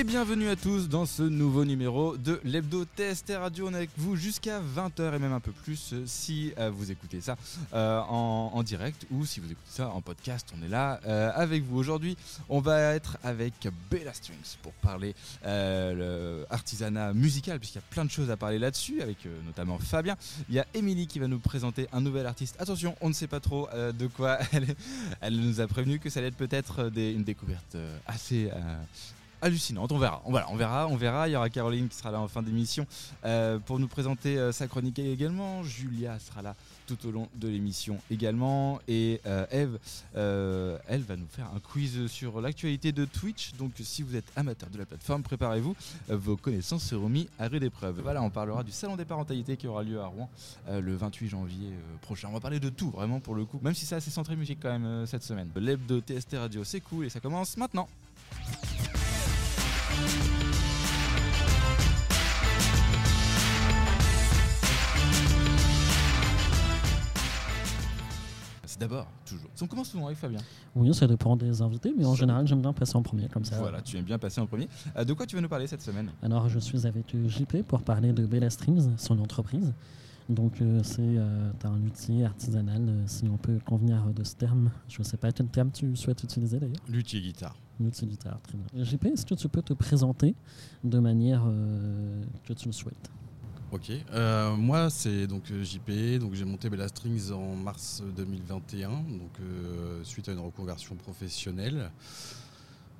Et bienvenue à tous dans ce nouveau numéro de l'Hebdo TST Radio. On est avec vous jusqu'à 20h et même un peu plus euh, si euh, vous écoutez ça euh, en, direct ou si vous écoutez ça en podcast. On est là avec vous. Aujourd'hui, on va être avec Bella Strings pour parler euh, artisanat musical, puisqu'il y a plein de choses à parler là-dessus, avec notamment Fabien. Il y a Émilie qui va nous présenter un nouvel artiste. Attention, on ne sait pas trop de quoi elle, elle nous a prévenu que ça allait être peut-être une découverte assez hallucinante. On verra, on, on verra, on verra. Il y aura Caroline qui sera là en fin d'émission euh, pour nous présenter euh, sa chronique également. Julia sera là tout au long de l'émission également. Et euh, Eve, elle va nous faire un quiz sur l'actualité de Twitch. Donc si vous êtes amateur de la plateforme, préparez-vous. Vos connaissances seront mises à rude épreuve. Voilà, on parlera du salon des parentalités qui aura lieu à Rouen le 28 janvier prochain. On va parler de tout, vraiment pour le coup. Même si c'est assez centré musique quand même cette semaine. L'hebdo TST Radio, c'est cool et ça commence maintenant. C'est d'abord, toujours. On commence souvent avec Fabien. Oui, ça dépend des invités, mais en général, j'aime bien passer en premier, comme ça. Voilà, tu aimes bien passer en premier. Euh, de quoi tu vas nous parler cette semaine? Alors, je suis avec JP pour parler de Bella Streams, son entreprise. Donc, euh, c'est euh, un luthier artisanal, euh, si on peut convenir de ce terme. Je ne sais pas quel terme tu souhaites utiliser d'ailleurs? Luthier guitare. JP, est-ce que tu peux te présenter de manière euh, que tu le souhaites? Ok. Euh, moi, c'est donc euh, JP. Donc j'ai monté Bella Strings en mars 2021, donc euh, suite à une reconversion professionnelle.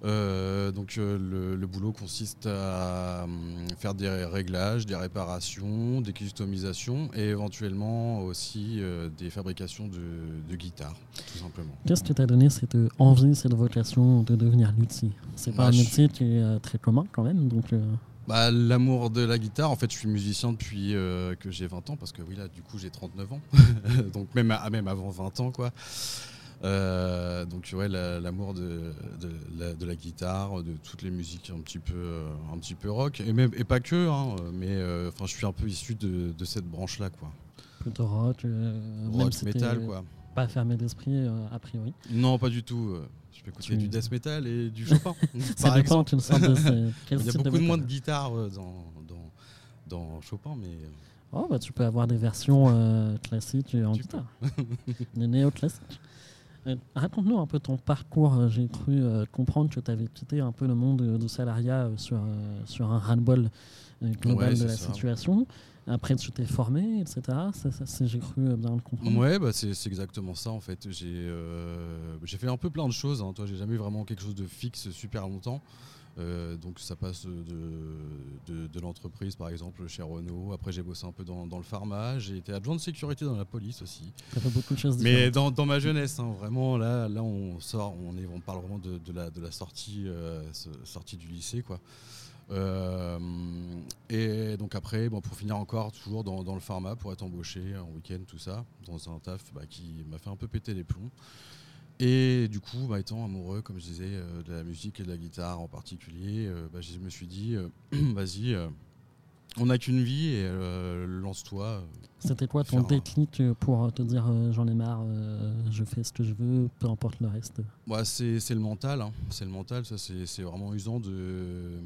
Euh, donc euh, le, le boulot consiste à hum, faire des réglages, des réparations, des customisations et éventuellement aussi euh, des fabrications de, de guitares, tout simplement. Qu'est-ce qui t'a donné cette envie, cette vocation de devenir luthier? C'est pas Bah, un je- métier qui est très commun quand même, donc Bah, L'amour de la guitare, en fait, je suis musicien depuis que j'ai 20 ans, parce que oui, là, du coup, j'ai 39 ans. donc, même, à- même avant 20 ans, quoi. Euh, donc, ouais, la- l'amour de, de, la, de la guitare, de toutes les musiques un petit peu, euh, un petit peu rock, et, même, et pas que, hein, mais euh, enfin, je suis un peu issu de, de cette branche-là, quoi. plutôt rock. euh, Rock, metal, quoi. Pas fermé d'esprit, a priori. Non, pas du tout. Je peux écouter Tu- du death metal et du Chopin, Ça dépend, tu le sens de Il y a beaucoup de moins de guitare dans, dans, dans Chopin, mais... Oh, bah, tu peux avoir des versions euh, classiques en Tu guitare. des néo-classiques. Euh, Raconte-nous un peu ton parcours. Euh, J'ai cru euh, comprendre que tu avais quitté un peu le monde du salariat sur, euh, sur un ras-le-bol global Ouais, de la ça. situation. Après, tu t'es formé, etc. Ça, ça, c'est- J'ai cru bien le comprendre. Ouais, bah c'est exactement ça en fait. J'ai euh, fait un peu plein de choses. Hein. Toi, j'ai jamais eu vraiment quelque chose de fixe super longtemps. Euh, donc ça passe de, de, de l'entreprise par exemple chez Renault. Après j'ai bossé un peu dans, dans le pharma. J'ai été adjoint de sécurité dans la police aussi. Ça fait beaucoup de choses Mais dans, dans ma jeunesse, hein, vraiment là, là on sort, on, est, on parle vraiment de, de la, sortie, euh, sortie du lycée quoi. Euh, et donc après, bon, pour finir encore, toujours dans, dans le pharma, pour être embauché en week-end, tout ça, dans un taf bah, qui m'a fait un peu péter les plombs. Et du coup, bah, étant amoureux, comme je disais, euh, de la musique et de la guitare en particulier, euh, bah, je me suis dit, euh, vas-y, on n'a qu'une vie et lance-toi. C'était quoi ton déclic pour te dire j'en ai marre, je fais ce que je veux, peu importe le reste? Ouais, c'est le mental, hein. c'est le mental, ça c'est c'est vraiment usant de,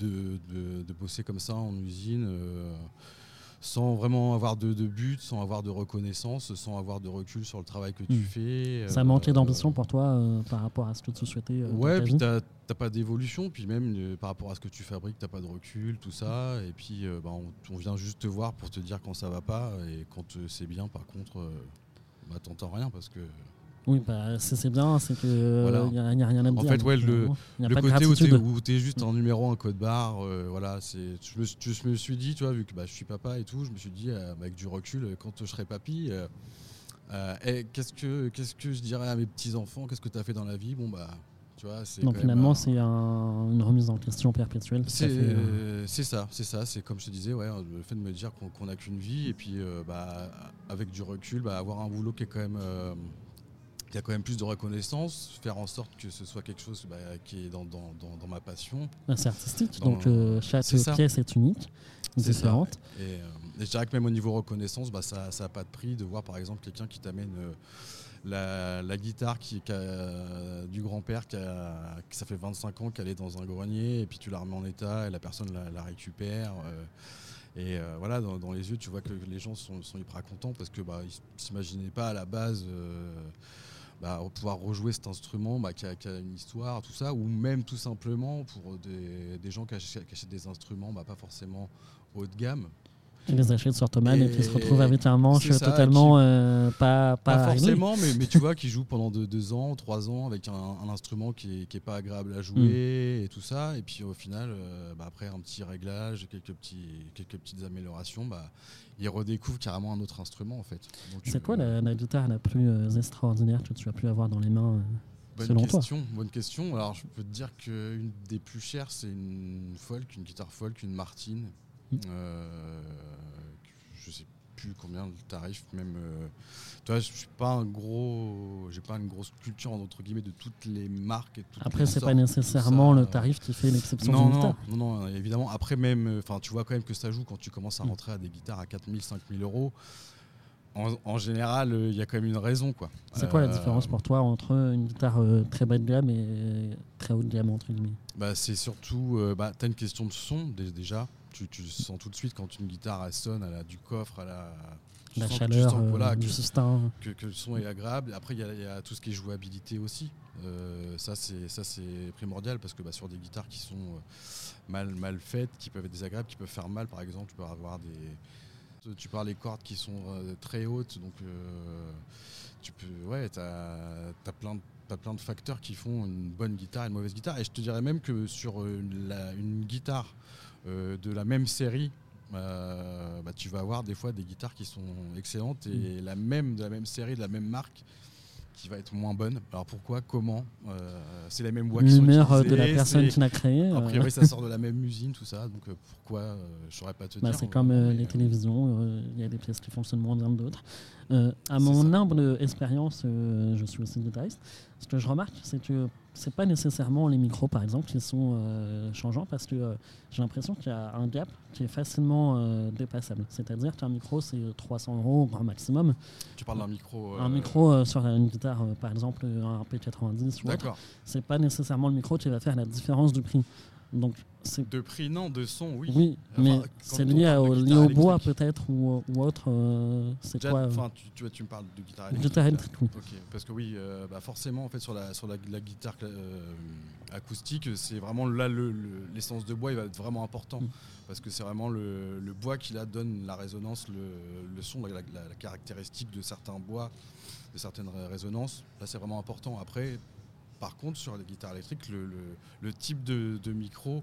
de, de- de bosser comme ça en usine sans vraiment avoir de, de but, sans avoir de reconnaissance, sans avoir de recul sur le travail que tu Hmm. fais. Ça euh, manquait d'ambition pour toi euh, par rapport à ce que tu souhaitais euh, Ouais, puis t'as t'as pas d'évolution, puis même euh, par rapport à ce que tu fabriques, t'as pas de recul, tout ça. Et puis euh, bah, on, on vient juste te voir pour te dire quand ça va pas, et quand euh, c'est bien, par contre, euh, bah, t'entends rien parce que Oui, bah, c'est bien, c'est que il Voilà. n'y a, y a rien à te En dire. fait, ouais, le- euh, le côté où où t'es juste un numéro, un code barre, euh, voilà, c'est, je, me, je me suis dit, tu vois, vu que bah, je suis papa et tout, je me suis dit, euh, avec du recul, euh, quand je serai papy, euh, euh, qu'est-ce, que, qu'est-ce que je dirais à mes petits-enfants Qu'est-ce que tu as fait dans la vie? Bon, bah, tu vois, c'est. Quand finalement, un- c'est un- une remise en question perpétuelle. c'est, euh, ça, c'est ça, c'est comme je te disais, ouais, le fait de me dire qu'on, n'a qu'une vie, et puis euh, bah, avec du recul, bah, avoir un boulot qui est quand même. Euh, qui a quand même plus de reconnaissance, faire en sorte que ce soit quelque chose bah, qui est dans, dans, dans, dans ma passion, bah, c'est artistique, dans- donc euh, chaque pièce est unique, C'est ça, différente. Et, euh, et je dirais que même au niveau reconnaissance, bah, ça n'a pas de prix de voir par exemple quelqu'un qui t'amène euh, la, la guitare qui, qui a- du grand-père qui, a- qui ça fait 25 ans qu'elle est dans un grenier et puis tu la remets en état et la personne la, la récupère. euh, et euh, voilà, dans, dans les yeux, tu vois que les gens sont, sont hyper contents parce que bah, ils s'imaginaient pas à la base euh, bah, pouvoir rejouer cet instrument bah, qui, a, une histoire, tout ça, ou même tout simplement pour des, gens qui achètent, qui achètent des instruments bah, pas forcément haut de gamme, Les achètent sur Thomas et, Et qui se retrouvent avec un manche ça, totalement euh, pas, pas, Pas forcément, mais, mais tu vois, qui joue pendant deux, deux ans, trois ans avec un, un instrument qui est, qui est pas agréable à jouer Mm. et tout ça. Et puis au final, euh, bah, après un petit réglage, quelques, petits, quelques petites améliorations, bah, il redécouvre carrément un autre instrument en fait. C'est euh, quoi la, la guitare la plus extraordinaire que tu as pu avoir dans les mains Bonne selon toi? question, bonne question. Alors je peux te dire qu'une des plus chères, c'est une folk, une guitare folk, une Martine. Euh, je sais plus combien le tarif, même. euh, tu vois, je suis pas un gros, j'ai pas une grosse culture entre guillemets de toutes les marques et toutes Après, c'est pas nécessairement ça. le tarif qui fait l'exception Non, d'une non, non, non, évidemment. Après, même, enfin, tu vois quand même que ça joue quand tu commences à rentrer à des guitares à 4000, 5000 euros. En, en général, euh, il y a quand même une raison, quoi. C'est quoi la Euh, différence pour toi entre une guitare euh, très bas de gamme et très haut de gamme entre guillemets? Bah, c'est surtout, euh, bah, tu as une question de son dé- déjà. Tu, tu sens tout de suite quand une guitare elle sonne, elle a du coffre, elle a La que- chaleur, sens que, euh, voilà, du que, sustain. que- que le son est agréable. Après, il y, a- il y a tout ce qui est jouabilité aussi. Euh, ça, c'est primordial parce que bah, sur des guitares qui sont euh, mal, mal faites, qui peuvent être désagréables, qui peuvent faire mal, par exemple, tu peux avoir des. Tu parles des cordes qui sont euh, très hautes, donc euh, tu peux. Ouais, tu as, plein de T'as plein de facteurs qui font une bonne guitare et une mauvaise guitare. Et je te dirais même que sur la- une guitare de la même série, euh, bah, tu vas avoir des fois des guitares qui sont excellentes et la même de la même série, de la même marque, qui va être moins bonne. Alors pourquoi Comment Euh, C'est bois qui sont L'humeur euh, de la personne qui l'a créé. A euh, priori, ça sort de la même usine, tout ça. Donc euh, pourquoi euh, Je saurais pas te bah, dire. c'est comme euh, les euh, télévisions, euh, il y a des pièces qui fonctionnent moins bien que d'autres. Euh, à mon ça. humble expérience, euh, je suis aussi guitariste. Ce que je remarque, c'est que c'est pas nécessairement les micros, par exemple, qui sont euh, changeants, parce que euh, j'ai l'impression qu'il y a un gap qui est facilement euh, dépassable. C'est-à-dire qu'un micro, c'est 300 euros au grand maximum. Tu parles d'un micro. Un euh, micro euh, sur une guitare, euh, par exemple, un P90 ou autre, c'est pas nécessairement le micro qui va faire la différence du prix. Donc, De prix, non. De son, oui. oui, Enfin, mais c'est lié, au, lié guitare au bois peut-être ou, ou autre. euh, c'est quoi euh, Enfin, tu, tu, tu me parles de guitare électrique. guitare électrique, oui. Parce que oui, euh, bah forcément, en fait, sur la, sur la, la guitare euh, acoustique, c'est vraiment là le- le- l'essence de bois, il va être vraiment important. Mm. Parce que c'est vraiment le, le bois qui là donne la résonance, le, le son, la, caractéristique de certains bois, de certaines ré- résonances. Là, c'est vraiment important. Après, par contre, sur les guitares électriques, le, le- le type de, de micro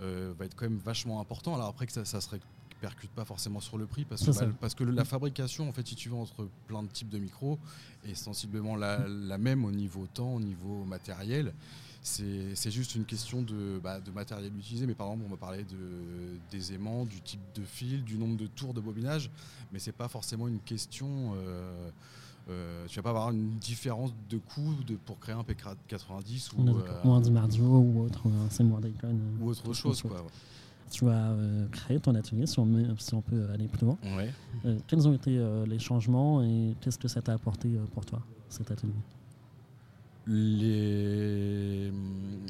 euh, va être quand même vachement important. Alors après que ça, ça se répercute pas forcément sur le prix parce que, bah, parce que le- la fabrication, en fait, si tu veux, entre plein de types de micros est sensiblement la, la même au niveau temps, au niveau matériel. C'est c'est juste une question de, bah, de matériel utilisé. Mais par exemple, on va parler de, des aimants, du type de fil, du nombre de tours de bobinage. Mais c'est pas forcément une question. euh, euh, tu vas pas avoir une différence de coût de, pour créer un P90 On est ou, euh, Ou un DiMarzio ou autre, ou un Seymour Dayton. euh, ou autre chose. Tu as euh, créé ton atelier, si on, met- si on peut aller plus loin. Ouais. Euh, quels ont été euh, les changements et qu'est-ce que ça t'a apporté euh, pour toi, cet atelier? Les,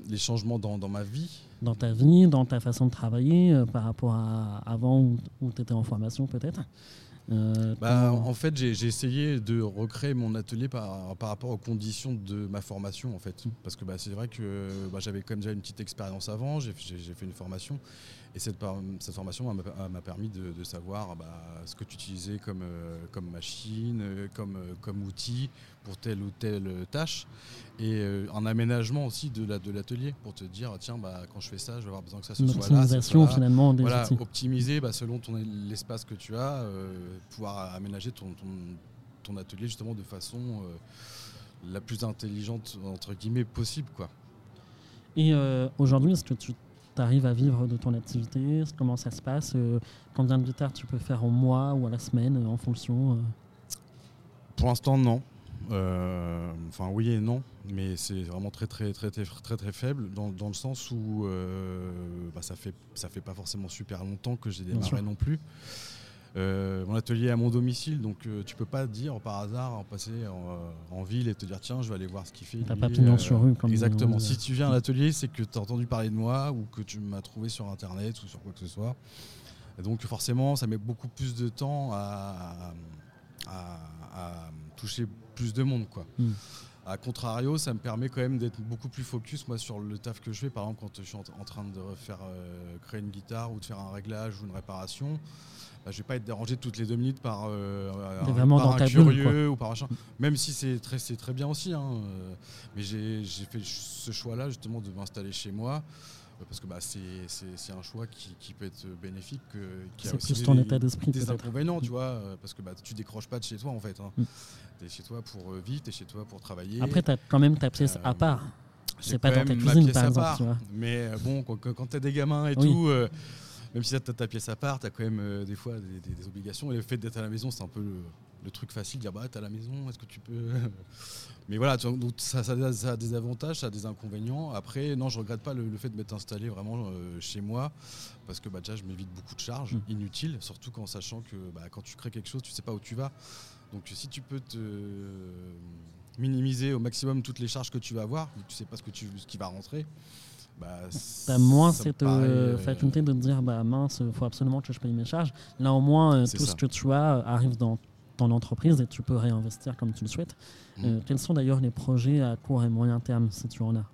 les changements dans, dans ma vie? Dans ta vie, dans ta façon de travailler, euh, par rapport à avant où, où tu étais en formation peut-être? Euh, Bah, en fait, j'ai essayé de recréer mon atelier par, par rapport aux conditions de ma formation, en fait. Parce que bah, c'est vrai que bah, j'avais quand même déjà une petite expérience avant, j'ai fait une formation. Et cette, formation m'a- permis de, de savoir bah, ce que tu utilisais comme, euh, comme machine, euh, comme, euh, comme outil pour telle ou telle tâche. Et un aménagement aussi de la- de l'atelier pour te dire, tiens, bah, quand je fais ça, je vais avoir besoin que ça se une soit là. ça soit finalement des Voilà, outils. optimiser bah, selon l'espace que tu as, euh, pouvoir aménager ton, ton, ton atelier justement de façon euh, la plus intelligente entre guillemets possible quoi. Et euh, aujourd'hui, est-ce que tu arrives à vivre de ton activité? Comment ça se passe? Euh, Combien de guitares tu peux faire au mois ou à la semaine euh, en fonction euh? Pour l'instant non. Euh, enfin oui et non, mais c'est vraiment très très très très très très faible dans, dans le sens où euh, bah, ça fait ça fait pas forcément super longtemps que j'ai démarré non plus. Euh, mon atelier est à mon domicile, donc euh, tu peux pas dire par hasard en passer en, en ville et te dire tiens, je vais aller voir ce qu'il fait. T'as pas pignon euh, sur rue, comme Exactement. Si tu viens à l'atelier, c'est que tu as entendu parler de moi ou que tu m'as trouvé sur internet ou sur quoi que ce soit. Et donc forcément, ça met beaucoup plus de temps à, à- à toucher plus de monde. Quoi. Mm. A contrario, ça me permet quand même d'être beaucoup plus focus moi sur le taf que je fais. Par exemple, quand je suis en, train de refaire, euh, créer une guitare ou de faire un réglage ou une réparation, bah, je vais pas être dérangé toutes les deux minutes par, euh, un, vraiment par dans un ta bulle, curieux ou par machin. Même si c'est très, c'est très bien aussi. hein, euh, mais j'ai j'ai fait ce choix-là justement de m'installer chez moi. euh, Parce que bah, c'est c'est- c'est un choix qui, qui peut être bénéfique. qui a C'est aussi plus ton des- état d'esprit, Des peut-être. inconvénients, tu vois, euh, parce que bah, tu décroches pas de chez toi en fait. Hein. Mm. Tu es chez toi pour vivre, tu es chez toi pour travailler. Après, t'as quand même ta pièce à part. C'est pas dans ta cuisine, par exemple, part. tu vois. Mais bon, quand, quand, tu as des gamins et Oui. tout, euh, même si tu as ta pièce à part, tu as quand même euh, des fois des, des- des obligations. Et le fait d'être à la maison, c'est un peu le, le truc facile, dire bah, tu à la maison, est-ce que tu peux. Mais voilà, donc ça, ça a- ça a des avantages, ça a des inconvénients. Après, non, je regrette pas le, le fait de m'être installé vraiment euh, chez moi, parce que bah, déjà, je m'évite beaucoup de charges Mm. inutiles, surtout qu'en sachant que bah, quand tu crées quelque chose, tu sais pas où tu vas. Donc si tu peux te minimiser au maximum toutes les charges que tu vas avoir, tu sais pas ce, que tu, ce qui va rentrer. Bah, me cette paraît, euh, euh, faculté de dire bah mince, faut absolument que je paye mes charges. Là au moins, euh, C'est tout ça. ce que tu as euh, arrive dans ton entreprise et tu peux réinvestir comme tu le souhaites. Mm. Euh, quels sont d'ailleurs les projets à court et moyen terme si tu en as?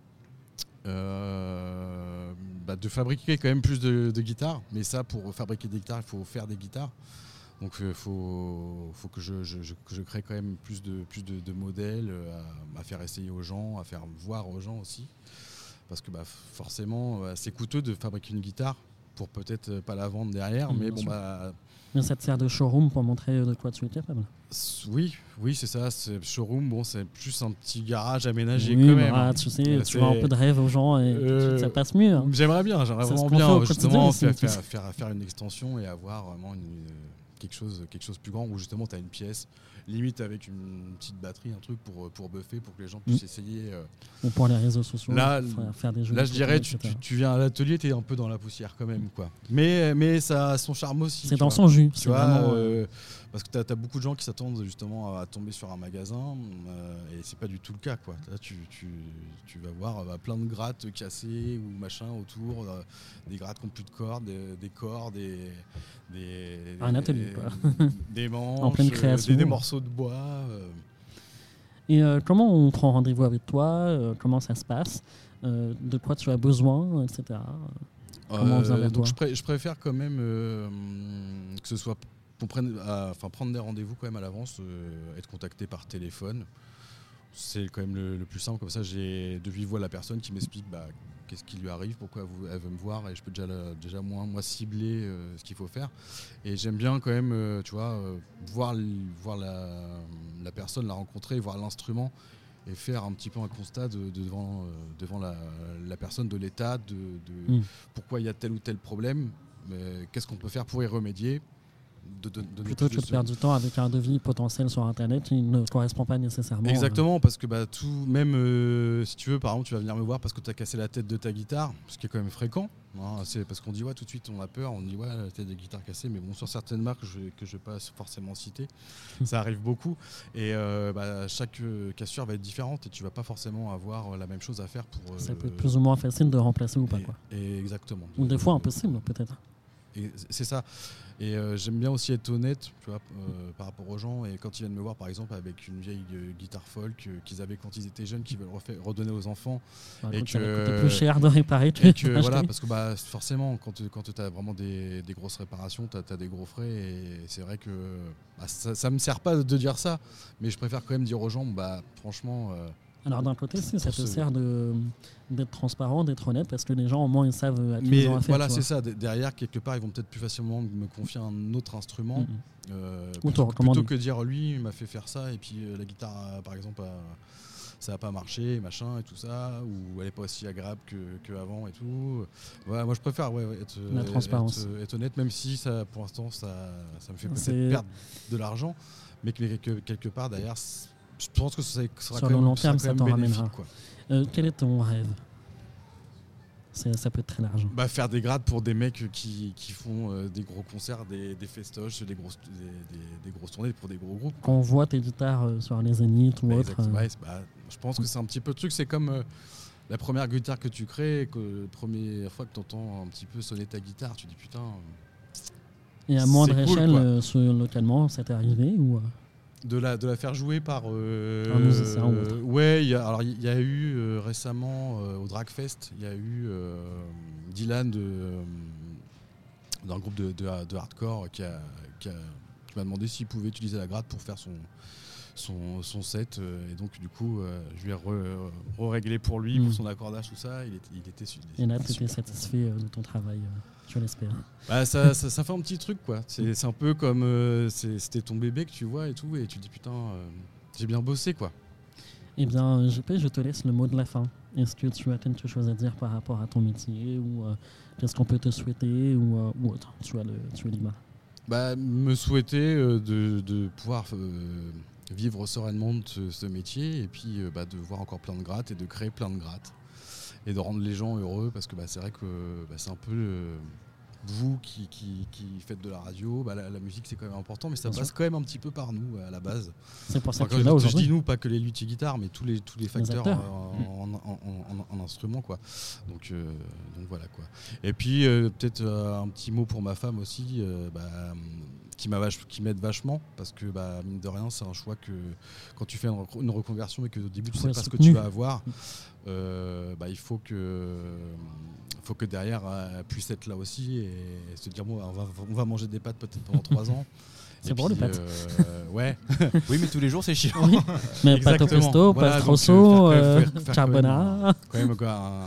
Bah, de fabriquer quand même plus de, de guitares. Mais ça, pour fabriquer des guitares, il faut faire des guitares. Donc il faut, faut que, je, je- je- que je crée quand même plus de, plus de, de modèles à, à faire essayer aux gens, à faire voir aux gens aussi. Parce que bah, forcément, euh, c'est coûteux de fabriquer une guitare pour peut-être euh, pas la vendre derrière. Mm, mais bon, sûr. bah, Mais ça te sert de showroom pour montrer euh, de quoi tu es capable. oui, oui c'est ça. C'est showroom, bon, c'est plus un petit garage aménagé Oui, quand bah, même. hein. tu sais, Euh, tu vends un peu de rêve aux gens et Euh, ça passe mieux. hein. J'aimerais bien, j'aimerais vraiment bien justement faire, faire une extension et avoir vraiment une- quelque, chose, quelque chose de plus grand où justement tu as une pièce, limite avec une petite batterie, un truc pour, pour buffer, pour que les gens puissent Mm. essayer. euh. Ou pour les réseaux sociaux, Là, faire, faire des jeux. Là je dirais, tu, tu, tu viens à l'atelier, tu es un peu dans la poussière quand même. quoi. Mais, mais ça a son charme aussi. C'est dans vois. son jus. Tu vois, vraiment, euh, euh, parce que tu as, beaucoup de gens qui s'attendent justement à tomber sur un magasin euh, et c'est pas du tout le cas. Quoi. Là, tu, tu, tu vas voir euh, bah, plein de grattes cassées ou machin autour, euh, des grattes qui n'ont plus de cordes, des, des cordes, des, des, Un des- atelier, quoi. des manches, pleine euh, création. des, des morceaux de bois. euh. Et comment on prend rendez-vous avec toi Comment ça se passe De quoi tu as besoin, etc. Comment on vient vers donc toi? je, pré- je préfère quand même que ce soit prenne, à- enfin prendre des rendez-vous quand même à l'avance, euh, être contacté par téléphone. C'est quand même le, le plus simple. Comme ça, j'ai de vive voix la personne qui m'explique bah, qu'est-ce qui lui arrive, pourquoi elle veut me voir, et je peux déjà, déjà moins moi cibler euh, ce qu'il faut faire. Et j'aime bien quand même, euh, tu vois, euh, voir, voir la, la personne, la rencontrer, voir l'instrument et faire un petit peu un constat de- de- devant, euh, devant la, la personne, de l'état, de, de Mm. pourquoi il y a tel ou tel problème, qu'est-ce qu'on peut faire pour y remédier. De, de- donner Plutôt que de perdre du temps avec un devis potentiel sur Internet qui ne correspond pas nécessairement. euh, Exactement, parce que bah, tout, même euh, si tu veux, par exemple, tu vas venir me voir parce que tu as cassé la tête de ta guitare, ce qui est quand même fréquent. hein, c'est parce qu'on dit, ouais, tout de suite, on a peur, on dit, ouais, la tête de guitare cassée, mais bon, sur certaines marques je, que je ne vais pas forcément citer, ça arrive beaucoup. Et euh, bah, chaque cassure va être différente et tu vas pas forcément avoir la même chose à faire pour. Ça peut être plus ou moins facile de remplacer ou pas. et- Quoi. et exactement. Ou des fois impossible, peut-être. C'est ça. Et euh, j'aime bien aussi être honnête tu vois, euh, par rapport aux gens. Et quand ils viennent me voir, par exemple, avec une vieille euh, guitare folk qu'ils avaient quand ils étaient jeunes, qu'ils veulent refaire- redonner aux enfants. Bah, Et que- plus cher de réparer que Et que voilà, parce que bah, forcément, quand, quand tu as vraiment des, des grosses réparations, tu as, des gros frais. Et c'est vrai que bah, ça ne me sert pas de dire ça. Mais je préfère quand même dire aux gens, bah, franchement. Euh, Alors d'un côté, si, ça te sert d'être transparent, d'être honnête, parce que les gens au moins ils savent à qui mais ils ont affaire. voilà, c'est ça. Derrière, quelque part, ils vont peut-être plus facilement me confier un autre instrument. Mhm. Euh, Ou te plutôt, que dire lui il m'a fait faire ça et puis euh, la guitare euh, par exemple a- ça n'a pas marché machin et tout ça ou elle est pas aussi agréable que, que avant et tout voilà moi je préfère ouais, être, La être- transparence. être, être honnête même si ça pour l'instant ça, ça me fait perdre de l'argent mais que, que- quelque part derrière je pense que ça sera Sur quand le même, long terme, ça t'en ramènera. Euh, quel est ton rêve? Ça peut être très large. Bah, faire des grades pour des mecs qui, qui font euh, des gros concerts, des, des festoches, des grosses, des, des- des grosses tournées pour des gros groupes. Quand on voit tes guitares euh, sur les zéniths ou Bah, Ouais, c'est- bah, je pense que c'est un petit peu le truc. C'est comme euh, la première guitare que tu crées, que la première fois que tu entends un petit peu sonner ta guitare, tu dis putain. et à moindre cool, échelle, localement, ça t'est arrivé ou, De la, de la faire jouer par. euh, Un musicien autre. ouais, il y a, alors il y a eu euh, récemment euh, au Dragfest, il y a eu euh, Dylan de, euh, d'un groupe de, de- de hardcore qui, a- qui a- qui m'a demandé s'il pouvait utiliser la gratte pour faire son, son, son set. euh, et donc, du coup, euh, je lui ai re- re-réglé pour lui, Mm. pour son accordage, tout ça. Il était, il était il était étais super satisfait euh, de ton travail, l'espère. bah, ça, ça, ça fait un petit truc quoi. C'est un peu comme euh, c'était ton bébé que tu vois et tout et tu te dis putain euh, j'ai bien bossé quoi. Eh bien, JP, je te laisse le mot de la fin. Est-ce que tu as quelque chose à dire par rapport à ton métier ou euh, qu'est-ce qu'on peut te souhaiter ou, ou autre? Tu as le, tu libre. Bah, me souhaiter de, de pouvoir vivre sereinement de ce, ce métier et puis bah, de voir encore plein de grattes et de créer plein de grattes et de rendre les gens heureux parce que bah, c'est vrai que bah, c'est un peu vous qui, qui, qui faites de la radio, bah, la, la musique c'est quand même important mais ça Bien passe sûr. quand même un petit peu par nous à la base. C'est pour ça Enfin, que là je, je dis nous, pas que les luthiers guitares, mais tous les, tous les facteurs acteurs. euh, en, en- en- en- en instruments. Quoi. Donc, euh, donc voilà. Quoi. Et puis euh, peut-être euh, un petit mot pour ma femme aussi, bah, qui m'a vach- qui m'aide vachement, parce que bah, mine de rien, c'est un choix que quand tu fais une, rec- une reconversion et que au début tu sais pas ce que tu vas avoir, euh, bah, il faut que, faut que derrière elle puisse être là aussi et, se dire bon, on va, on va manger des pâtes peut-être pendant trois ans. C'est bon, les pâtes. euh, Ouais. Oui, mais tous les jours, c'est chiant. Oui, mais pas au pesto, Voilà, pas donc, strosso, euh, euh, carbonara. quand même quoi, un,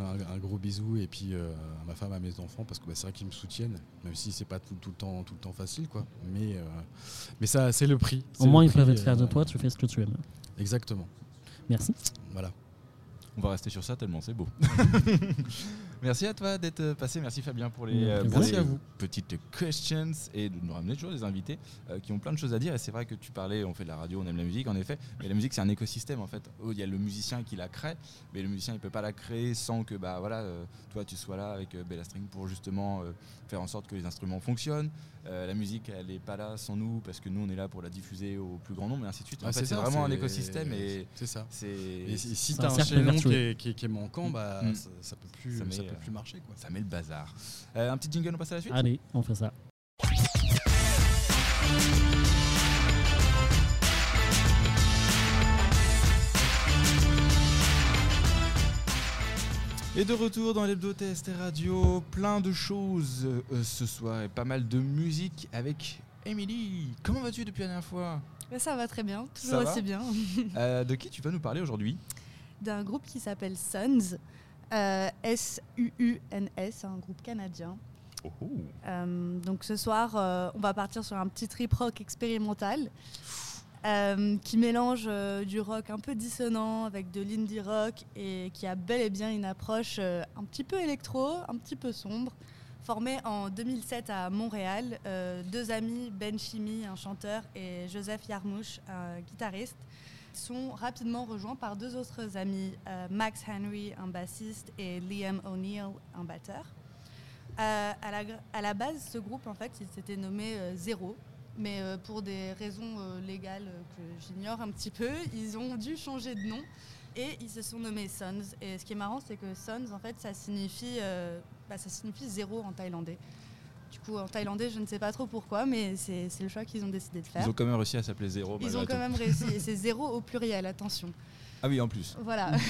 un- un gros bisou et puis euh, à ma femme, à mes enfants parce que bah, c'est vrai qu'ils me soutiennent, même si c'est pas tout, tout le temps tout le temps facile quoi. Mais euh, mais ça c'est le prix. Au moins, ils peuvent être fiers de euh, toi, tu fais ce que tu aimes. Exactement. Merci. Voilà. On va rester sur ça tellement c'est beau. merci à toi d'être passé. Merci Fabien pour les, euh, Merci pour à les vous. petites questions et de nous ramener toujours des invités euh, qui ont plein de choses à dire. Et c'est vrai que tu parlais, on fait de la radio, on aime la musique en effet. Mais la musique c'est un écosystème en fait. Oh, Il y a le musicien qui la crée, mais le musicien il peut pas la créer sans que bah voilà, euh, toi tu sois là avec euh, Bella String pour justement euh, faire en sorte que les instruments fonctionnent. Euh, la musique elle est pas là sans nous parce que nous on est là pour la diffuser au plus grand nombre et ainsi de suite. Ah, c'est vraiment un écosystème et c'est ça. Et si, c'est t'as un chaînon qui est, qui est- qui est manquant, bah Mm. ça, ça peut plus Ça ça, met, peut euh, plus marcher quoi. ça met le bazar. Euh, un petit jingle, on passe à la suite? Allez, on fait ça. Et de retour dans l'hebdo test radio, plein de choses euh, ce soir et pas mal de musique avec Emily. Comment vas-tu depuis la dernière fois? Mais ça va très bien, Ça toujours va? aussi bien. Euh, De qui tu vas nous parler aujourd'hui? D'un groupe qui s'appelle Sons, euh, S-U-U-N-S, un groupe canadien. Euh, donc ce soir, euh, on va partir sur un petit trip rock expérimental euh, qui mélange euh, du rock un peu dissonant avec de l'indie rock et qui a bel et bien une approche euh, un petit peu électro, un petit peu sombre. Formé en 2007 à Montréal, euh, deux amis, Ben Chimi, un chanteur, et Joseph Yarmouche, un guitariste, sont rapidement rejoints par deux autres amis, euh, Max Henry, un bassiste, et Liam O'Neill, un batteur. Euh, à, la, à la base, ce groupe, en fait, il s'était nommé euh, Zéro, mais euh, pour des raisons euh, légales que j'ignore un petit peu, ils ont dû changer de nom et ils se sont nommés Sons. Et ce qui est marrant, c'est que Sons, en fait, ça signifie, bah, ça signifie zéro en thaïlandais. Du coup, en thaïlandais, je ne sais pas trop pourquoi, mais c'est le choix qu'ils ont décidé de faire. Ils ont quand même réussi à s'appeler Zéro. Ils ont quand même réussi, et c'est zéro au pluriel, attention. Ah oui, en plus. Voilà.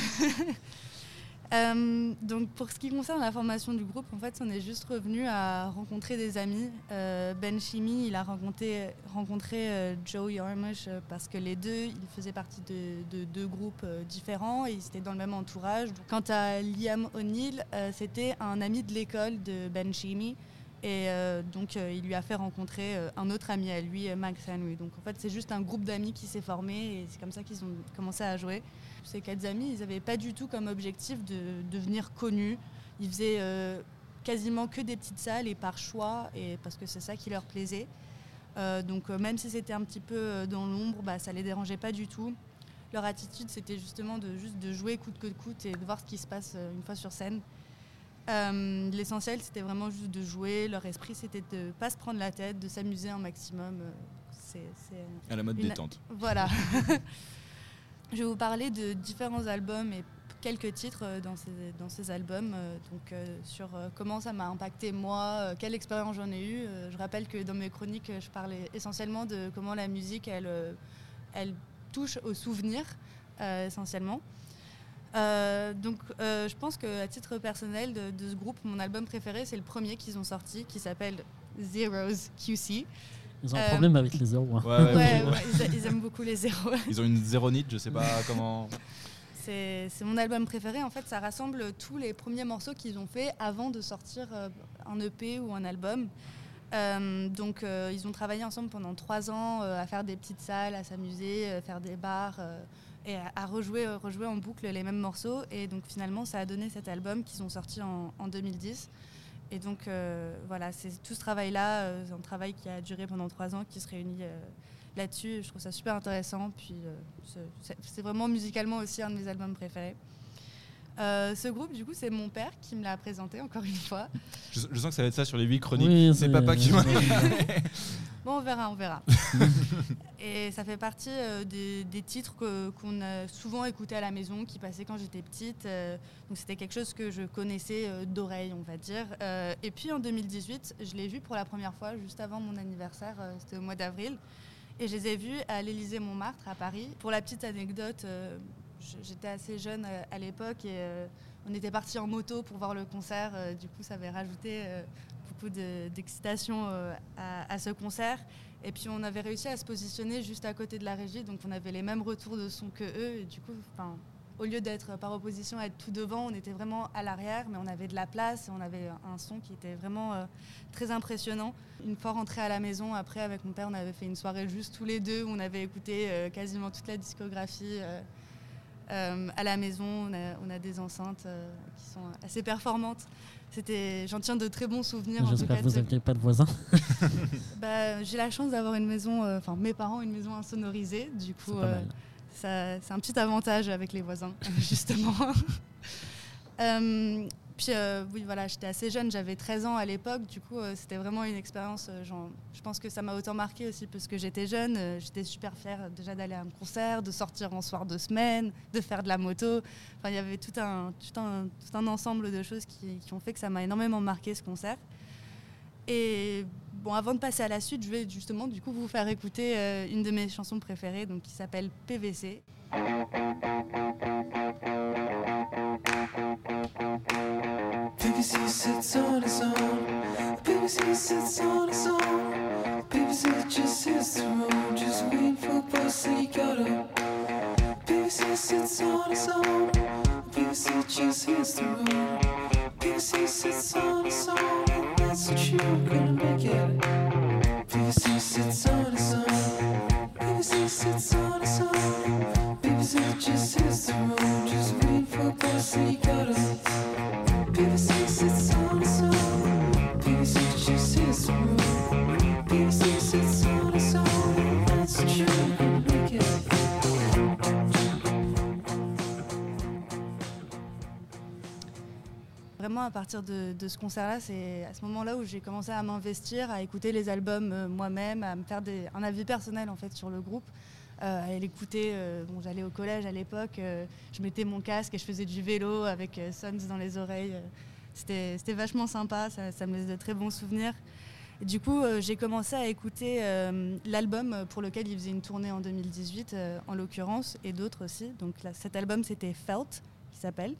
Euh, donc pour ce qui concerne la formation du groupe, en fait, on est juste revenu à rencontrer des amis. Euh, ben Chimi, il a rencontré, rencontré euh, Joe Yarmush euh, parce que les deux, ils faisaient partie de, de deux groupes différents et ils étaient dans le même entourage. Quant à Liam O'Neill, c'était un ami de l'école de Ben Chimi. Et euh, donc, euh, il lui a fait rencontrer euh, un autre ami à lui, Max Henry. Donc, en fait, c'est juste un groupe d'amis qui s'est formé et c'est comme ça qu'ils ont commencé à jouer. Ces quatre amis, ils n'avaient pas du tout comme objectif de devenir connus. Ils faisaient quasiment que des petites salles et par choix, et parce que c'est ça qui leur plaisait. Donc, même si c'était un petit peu dans l'ombre, bah, ça les dérangeait pas du tout. Leur attitude, c'était justement de juste de jouer coûte que coûte et de voir ce qui se passe une fois sur scène. Euh, L'essentiel, c'était vraiment juste de jouer. Leur esprit, c'était de ne pas se prendre la tête, de s'amuser un maximum. Euh, c'est à la mode une- détente. Voilà. Je vais vous parler de différents albums et quelques titres euh, dans ces, dans ces albums, donc euh, sur euh, comment ça m'a impacté moi, quelle expérience j'en ai eue. Je rappelle que dans mes chroniques, je parlais essentiellement de comment la musique, elle, elle touche aux souvenirs, essentiellement. Euh, donc euh, je pense qu'à titre personnel de, de ce groupe, mon album préféré, c'est le premier qu'ils ont sorti, qui s'appelle Zeros QC. Ils ont un Euh, problème avec les zéros. hein. Ouais, ouais, Ouais, ouais. ouais, ils, ils aiment beaucoup les zéros. Ils ont une zéronite, je sais pas comment. C'est mon album préféré. En fait, ça rassemble tous les premiers morceaux qu'ils ont fait avant de sortir un EP ou un album. Euh, donc, euh, ils ont travaillé ensemble pendant trois ans euh, à faire des petites salles, à s'amuser, euh, faire des bars euh, et à, euh, rejouer en boucle les mêmes morceaux. Et donc, finalement, ça a donné cet album qu'ils ont sorti en, en 2010. Et donc, euh, voilà, c'est tout ce travail-là, euh, c'est un travail qui a duré pendant trois ans, qui se réunit euh, là-dessus. Je trouve ça super intéressant. Puis, euh, c'est vraiment musicalement aussi un de mes albums préférés. Euh, ce groupe, du coup, c'est mon père qui me l'a présenté, encore une fois. Je, je sens que ça va être ça sur les 8 chroniques. Oui, c'est papa qui m'a. Bon, on verra, on verra. et ça fait partie euh, des, des titres qu'on a souvent écoutés à la maison, qui passaient quand j'étais petite. euh, donc c'était quelque chose que je connaissais euh, d'oreille, on va dire. Euh, et puis en 2018, je l'ai vu pour la première fois, juste avant mon anniversaire, euh, c'était au mois d'avril. Et je les ai vus à l'Élysée-Montmartre, à Paris. Pour la petite anecdote, euh, j'étais assez jeune euh, à l'époque et euh, on était partis en moto pour voir le concert. euh, du coup, ça avait rajouté beaucoup de- d'excitation à, ce concert. Et puis on avait réussi à se positionner juste à côté de la régie, donc on avait les mêmes retours de son que eux. Et du coup, au lieu d'être par opposition à être tout devant, on était vraiment à l'arrière, mais on avait de la place et on avait un son qui était vraiment très impressionnant. Une fois rentré à la maison, après avec mon père, on avait fait une soirée juste tous les deux où on avait écouté quasiment toute la discographie. À la maison, on a, on a des enceintes euh, qui sont assez performantes. C'était, j'en tiens de très bons souvenirs. J'espère que vous n'aviez pas de voisins? bah, j'ai la chance d'avoir une maison, euh, enfin mes parents une maison insonorisée, du coup euh, c'est un petit avantage avec les voisins justement. Puis euh, oui voilà, j'étais assez jeune, j'avais 13 ans à l'époque, du coup euh, c'était vraiment une expérience. euh, je pense que ça m'a autant marqué aussi parce que j'étais jeune, j'étais super fière déjà d'aller à un concert, de sortir en soir de semaine, de faire de la moto. Enfin il y avait tout un, tout un, tout un ensemble de choses qui, qui ont fait que ça m'a énormément marqué ce concert. Et bon, avant de passer à la suite, je vais justement du coup vous faire écouter une de mes chansons préférées, donc qui s'appelle PVC. BBC sits on its own. BBC sits on its own. BBC just hits the road, just waiting for bus and he got up. BBC sits on its own. BBC just hits the road. BBC sits on its own, and that's what you're gonna make it. BBC sits on its own. BBC sits on à partir de, ce concert-là, c'est à ce moment-là où j'ai commencé à m'investir, à écouter les albums euh, moi-même, à me faire un avis personnel en fait sur le groupe, euh, à l'écouter. euh, bon, j'allais au collège à l'époque, euh, je mettais mon casque et je faisais du vélo avec Sons dans les oreilles. C'était vachement sympa, ça, me laisse de très bons souvenirs. Du coup, j'ai commencé à écouter l'album pour lequel il faisait une tournée en 2018, euh, en l'occurrence, et d'autres aussi. Donc cet album, c'était Felt, qui s'appelle.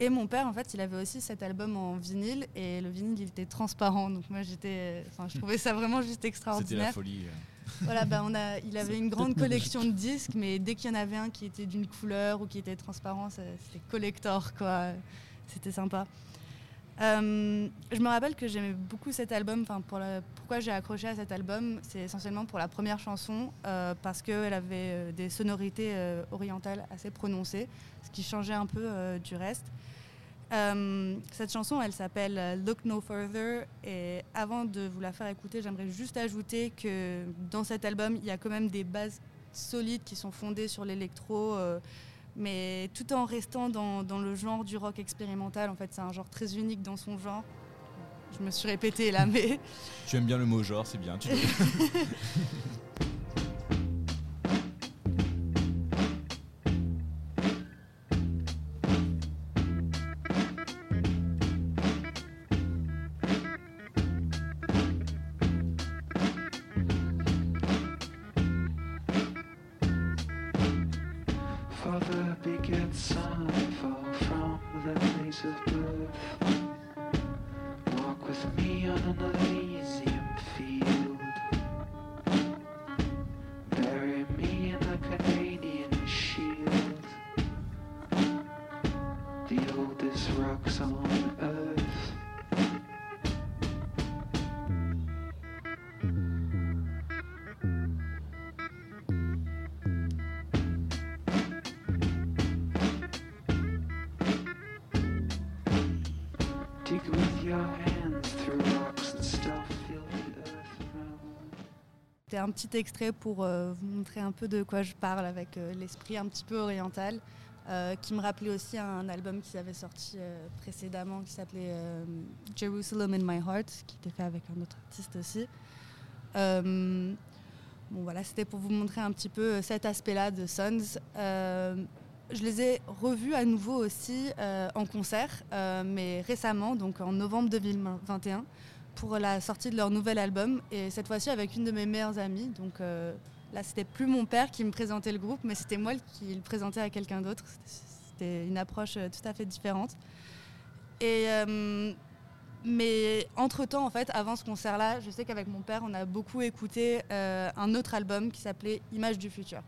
Et mon père, en fait, il avait aussi cet album en vinyle, et le vinyle, il était transparent. Donc moi, j'étais, enfin, je trouvais ça vraiment juste C'était extraordinaire. la folie. euh. Voilà, bah, on a, il avait une grande collection de disques, mais dès qu'il y en avait un qui était d'une couleur ou qui était transparent, c'était collector, quoi. C'était sympa. Euh, je me rappelle que j'aimais beaucoup cet album. Enfin, pourquoi j'ai accroché à cet album, c'est essentiellement pour la première chanson, euh, parce qu'elle avait euh, des sonorités orientales assez prononcées, ce qui changeait un peu du reste. Cette chanson, elle s'appelle Look No Further. Et avant de vous la faire écouter, j'aimerais juste ajouter que dans cet album, il y a quand même des bases solides qui sont fondées sur l'électro. Mais tout en restant dans, dans le genre du rock expérimental. En fait, c'est un genre très unique dans son genre. Je me suis répétée là, mais Tu aimes bien le mot genre, c'est bien. Tu The. C'était un petit extrait pour euh, vous montrer un peu de quoi je parle avec euh, l'esprit un petit peu oriental, euh, qui me rappelait aussi un album qu'ils avaient sorti euh, précédemment qui s'appelait euh, Jerusalem in My Heart, qui était fait avec un autre artiste aussi. Bon voilà, c'était pour vous montrer un petit peu cet aspect-là de Sons. Je les ai revus à nouveau aussi en concert, mais récemment, donc en novembre 2021 pour la sortie de leur nouvel album et cette fois-ci avec une de mes meilleures amies. Donc là, c'était plus mon père qui me présentait le groupe, mais c'était moi qui le présentais à quelqu'un d'autre. C'était- une approche euh, tout à fait différente. Et euh, mais entre-temps, en fait, avant ce concert-là, je sais qu'avec mon père, on a beaucoup écouté euh, un autre album qui s'appelait Images du futur.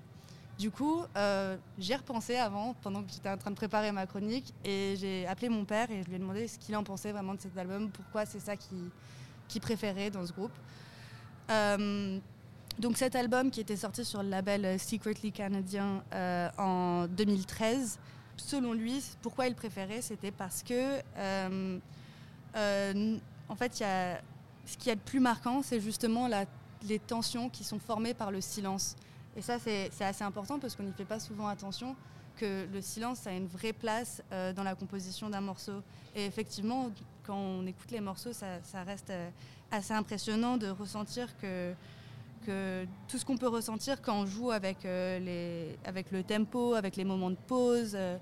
Du coup, euh, j'y ai repensé avant, pendant que j'étais en train de préparer ma chronique, et j'ai appelé mon père et je lui ai demandé ce qu'il en pensait vraiment de cet album, pourquoi c'est ça qu'il qui préférait dans ce groupe. Donc cet album qui était sorti sur le label euh, Secretly Canadien euh, en 2013, selon lui, pourquoi il préférait, c'était parce que, euh, en fait, y a, ce qui est le plus marquant, c'est justement la- les tensions qui sont formées par le silence. Et ça, c'est assez important parce qu'on n'y fait pas souvent attention que le silence a une vraie place dans la composition d'un morceau. Et effectivement, quand on écoute les morceaux, ça, ça reste assez impressionnant de ressentir que, que tout ce qu'on peut ressentir quand on joue avec, euh, les, avec le tempo, avec les moments de pause, euh,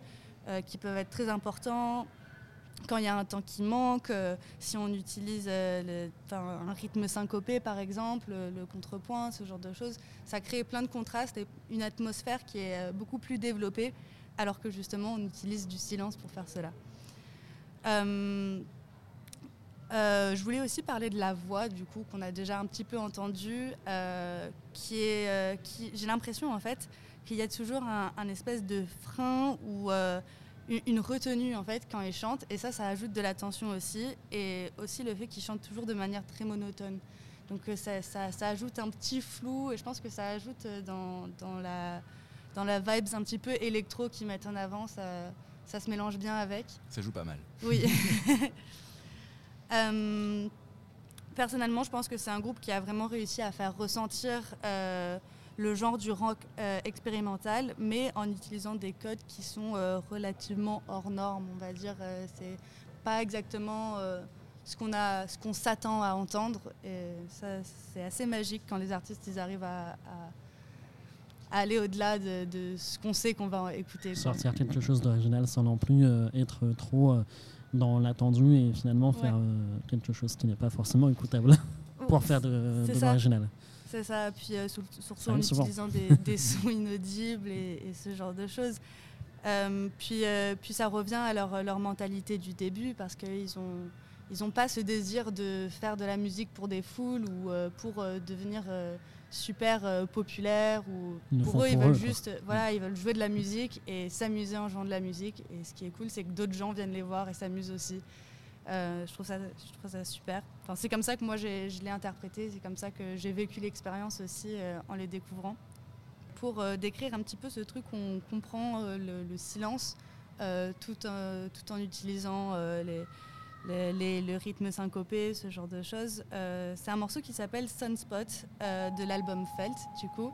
euh, qui peuvent être très importants, quand il y a un temps qui manque, si on utilise un rythme syncopé par exemple, le, contrepoint, ce genre de choses, ça crée plein de contrastes et une atmosphère qui est beaucoup plus développée, alors que justement on utilise du silence pour faire cela. Euh, je voulais aussi parler de la voix, du coup, qu'on a déjà un petit peu entendu, euh, qui est, euh, qui, j'ai l'impression en fait qu'il y a toujours un, un espèce de frein ou une, retenue en fait quand ils chantent, et ça, ça ajoute de la tension aussi, et aussi le fait qu'ils chantent toujours de manière très monotone. Donc ça, ça- ça ajoute un petit flou, et je pense que ça ajoute dans, dans la dans la vibes un petit peu électro qu'ils mettent en avant, ça, ça se mélange bien avec. Ça joue pas mal. Oui. Euh, personnellement, je pense que c'est un groupe qui a vraiment réussi à faire ressentir euh, le genre du rock euh, expérimental, mais en utilisant des codes qui sont relativement hors normes, on va dire. C'est pas exactement ce qu'on a, ce qu'on s'attend à entendre. Et ça, c'est assez magique quand les artistes ils arrivent à, aller au-delà de, ce qu'on sait qu'on va écouter. sortir quelque chose d'original sans non plus être trop dans l'attendu et finalement Ouais. faire euh, quelque chose qui n'est pas forcément écoutable pour faire de, l'original. C'est ça, puis euh, sur- surtout en utilisant des, des sons inaudibles et, et ce genre de choses. Euh, puis, euh, puis ça revient à leur, leur mentalité du début parce qu'ils ont ils n'ont pas ce désir de faire de la musique pour des foules ou pour devenir super euh, populaire ou Ils pour eux ils pour veulent eux, quoi. juste voilà ils veulent jouer de la musique et s'amuser en jouant de la musique. Et ce qui est cool c'est que d'autres gens viennent les voir et s'amusent aussi. Euh, je trouve ça je trouve ça super. Enfin c'est comme ça que moi je l'ai interprété. C'est comme ça que j'ai vécu l'expérience aussi euh, en les découvrant. Pour euh, décrire un petit peu ce truc on comprend le, le silence tout, en- tout en utilisant les, le rythme syncopé, ce genre de choses. Euh, c'est un morceau qui s'appelle Sunspot euh, de l'album Felt, du coup.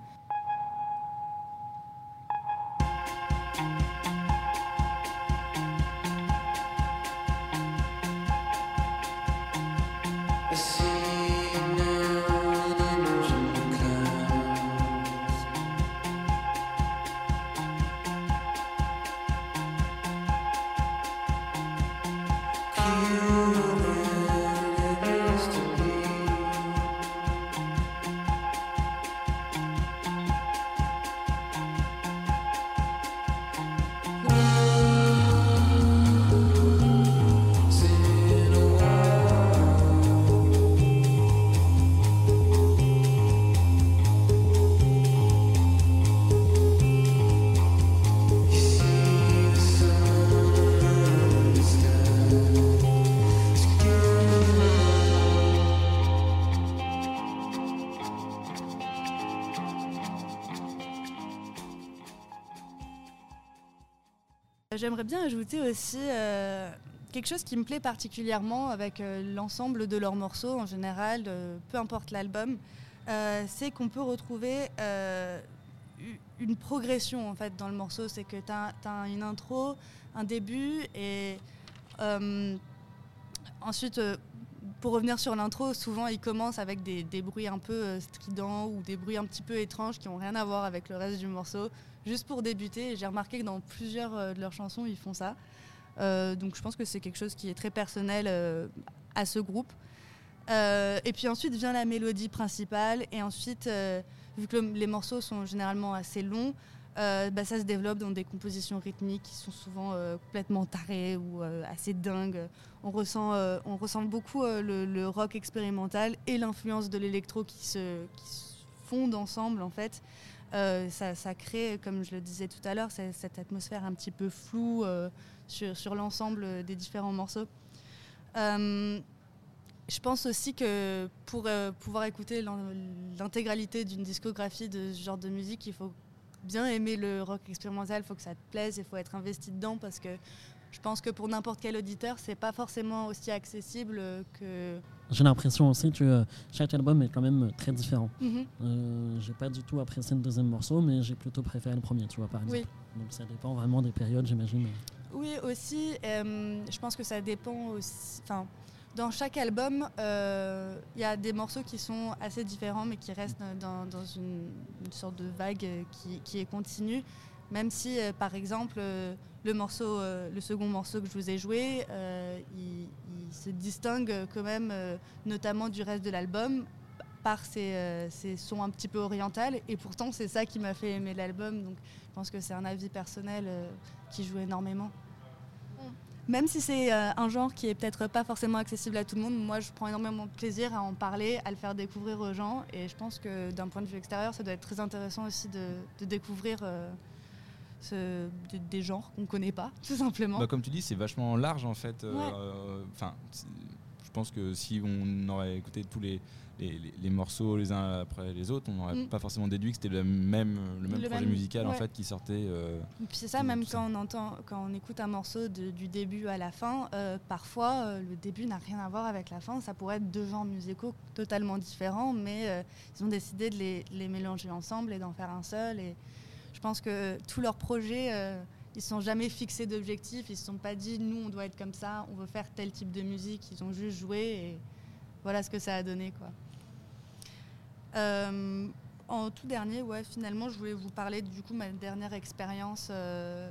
J'aimerais bien ajouter aussi euh, quelque chose qui me plaît particulièrement avec euh, l'ensemble de leurs morceaux en général, peu importe l'album, euh, c'est qu'on peut retrouver une progression en fait dans le morceau. C'est que tu as, une intro, un début et ensuite, pour revenir sur l'intro, souvent ils commencent avec des, des bruits un peu euh, stridents ou des bruits un petit peu étranges qui n'ont rien à voir avec le reste du morceau juste pour débuter. J'ai remarqué que dans plusieurs euh, de leurs chansons, ils font ça. Euh, donc je pense que c'est quelque chose qui est très personnel à ce groupe. Et puis ensuite vient la mélodie principale. Et ensuite, vu que le- les morceaux sont généralement assez longs, euh, bah, ça se développe dans des compositions rythmiques qui sont souvent euh, complètement tarées ou euh, assez dingues. On ressent, on ressent beaucoup le, rock expérimental et l'influence de l'électro qui se, fondent ensemble en fait. Ça, ça crée, comme je le disais tout à l'heure, cette atmosphère un petit peu floue sur, sur l'ensemble des différents morceaux. Je pense aussi que pour pouvoir écouter l'in- l'intégralité d'une discographie de ce genre de musique, il faut bien aimer le rock expérimental, il faut que ça te plaise, il faut être investi dedans parce que je pense que pour n'importe quel auditeur, c'est pas forcément aussi accessible que. J'ai l'impression aussi que chaque album est quand même très différent. Mhm. Euh, j'ai pas du tout apprécié le deuxième morceau, mais j'ai plutôt préféré le premier, tu vois, par exemple. Oui. Donc ça dépend vraiment des périodes, j'imagine. Oui, aussi, euh, je pense que ça dépend aussi. Enfin, dans chaque album, euh, il y a des morceaux qui sont assez différents, mais qui restent dans, une, sorte de vague qui, est continue. Même si, euh, par exemple, euh, le, second morceau que je vous ai joué, il, se distingue quand même, notamment du reste de l'album, par ses, ses sons un petit peu orientales. Et pourtant, c'est ça qui m'a fait aimer l'album. Donc, je pense que c'est un avis personnel qui joue énormément. Même si c'est euh, un genre qui est peut-être pas forcément accessible à tout le monde, moi je prends énormément de plaisir à en parler, à le faire découvrir aux gens. Et je pense que d'un point de vue extérieur, ça doit être très intéressant aussi de, de découvrir euh, ce- des, des genres qu'on connaît pas, tout simplement. Bah, comme tu dis, c'est vachement large en fait. euh, Ouais. Enfin, c'est- je pense que si on aurait écouté tous les, les, les- les morceaux les uns après les autres, on n'aurait Mm. pas forcément déduit que c'était le même, le même Le projet même, musical en fait qui sortait. euh, c'est ça, tout- même tout ça. quand on entend, quand on écoute un morceau de- du début à la fin, euh, parfois euh, le début n'a rien à voir avec la fin. Ça pourrait être deux genres musicaux totalement différents, mais euh, ils ont décidé de les, les mélanger ensemble et d'en faire un seul. Et je pense que tous leurs projets, ils ne sont jamais fixés d'objectifs. Ils ne se sont pas dit, nous, on doit être comme ça, on veut faire tel type de musique. Ils ont juste joué et voilà ce que ça a donné. Quoi. Euh, en tout dernier, ouais, finalement, je voulais vous parler du coup ma dernière expérience euh,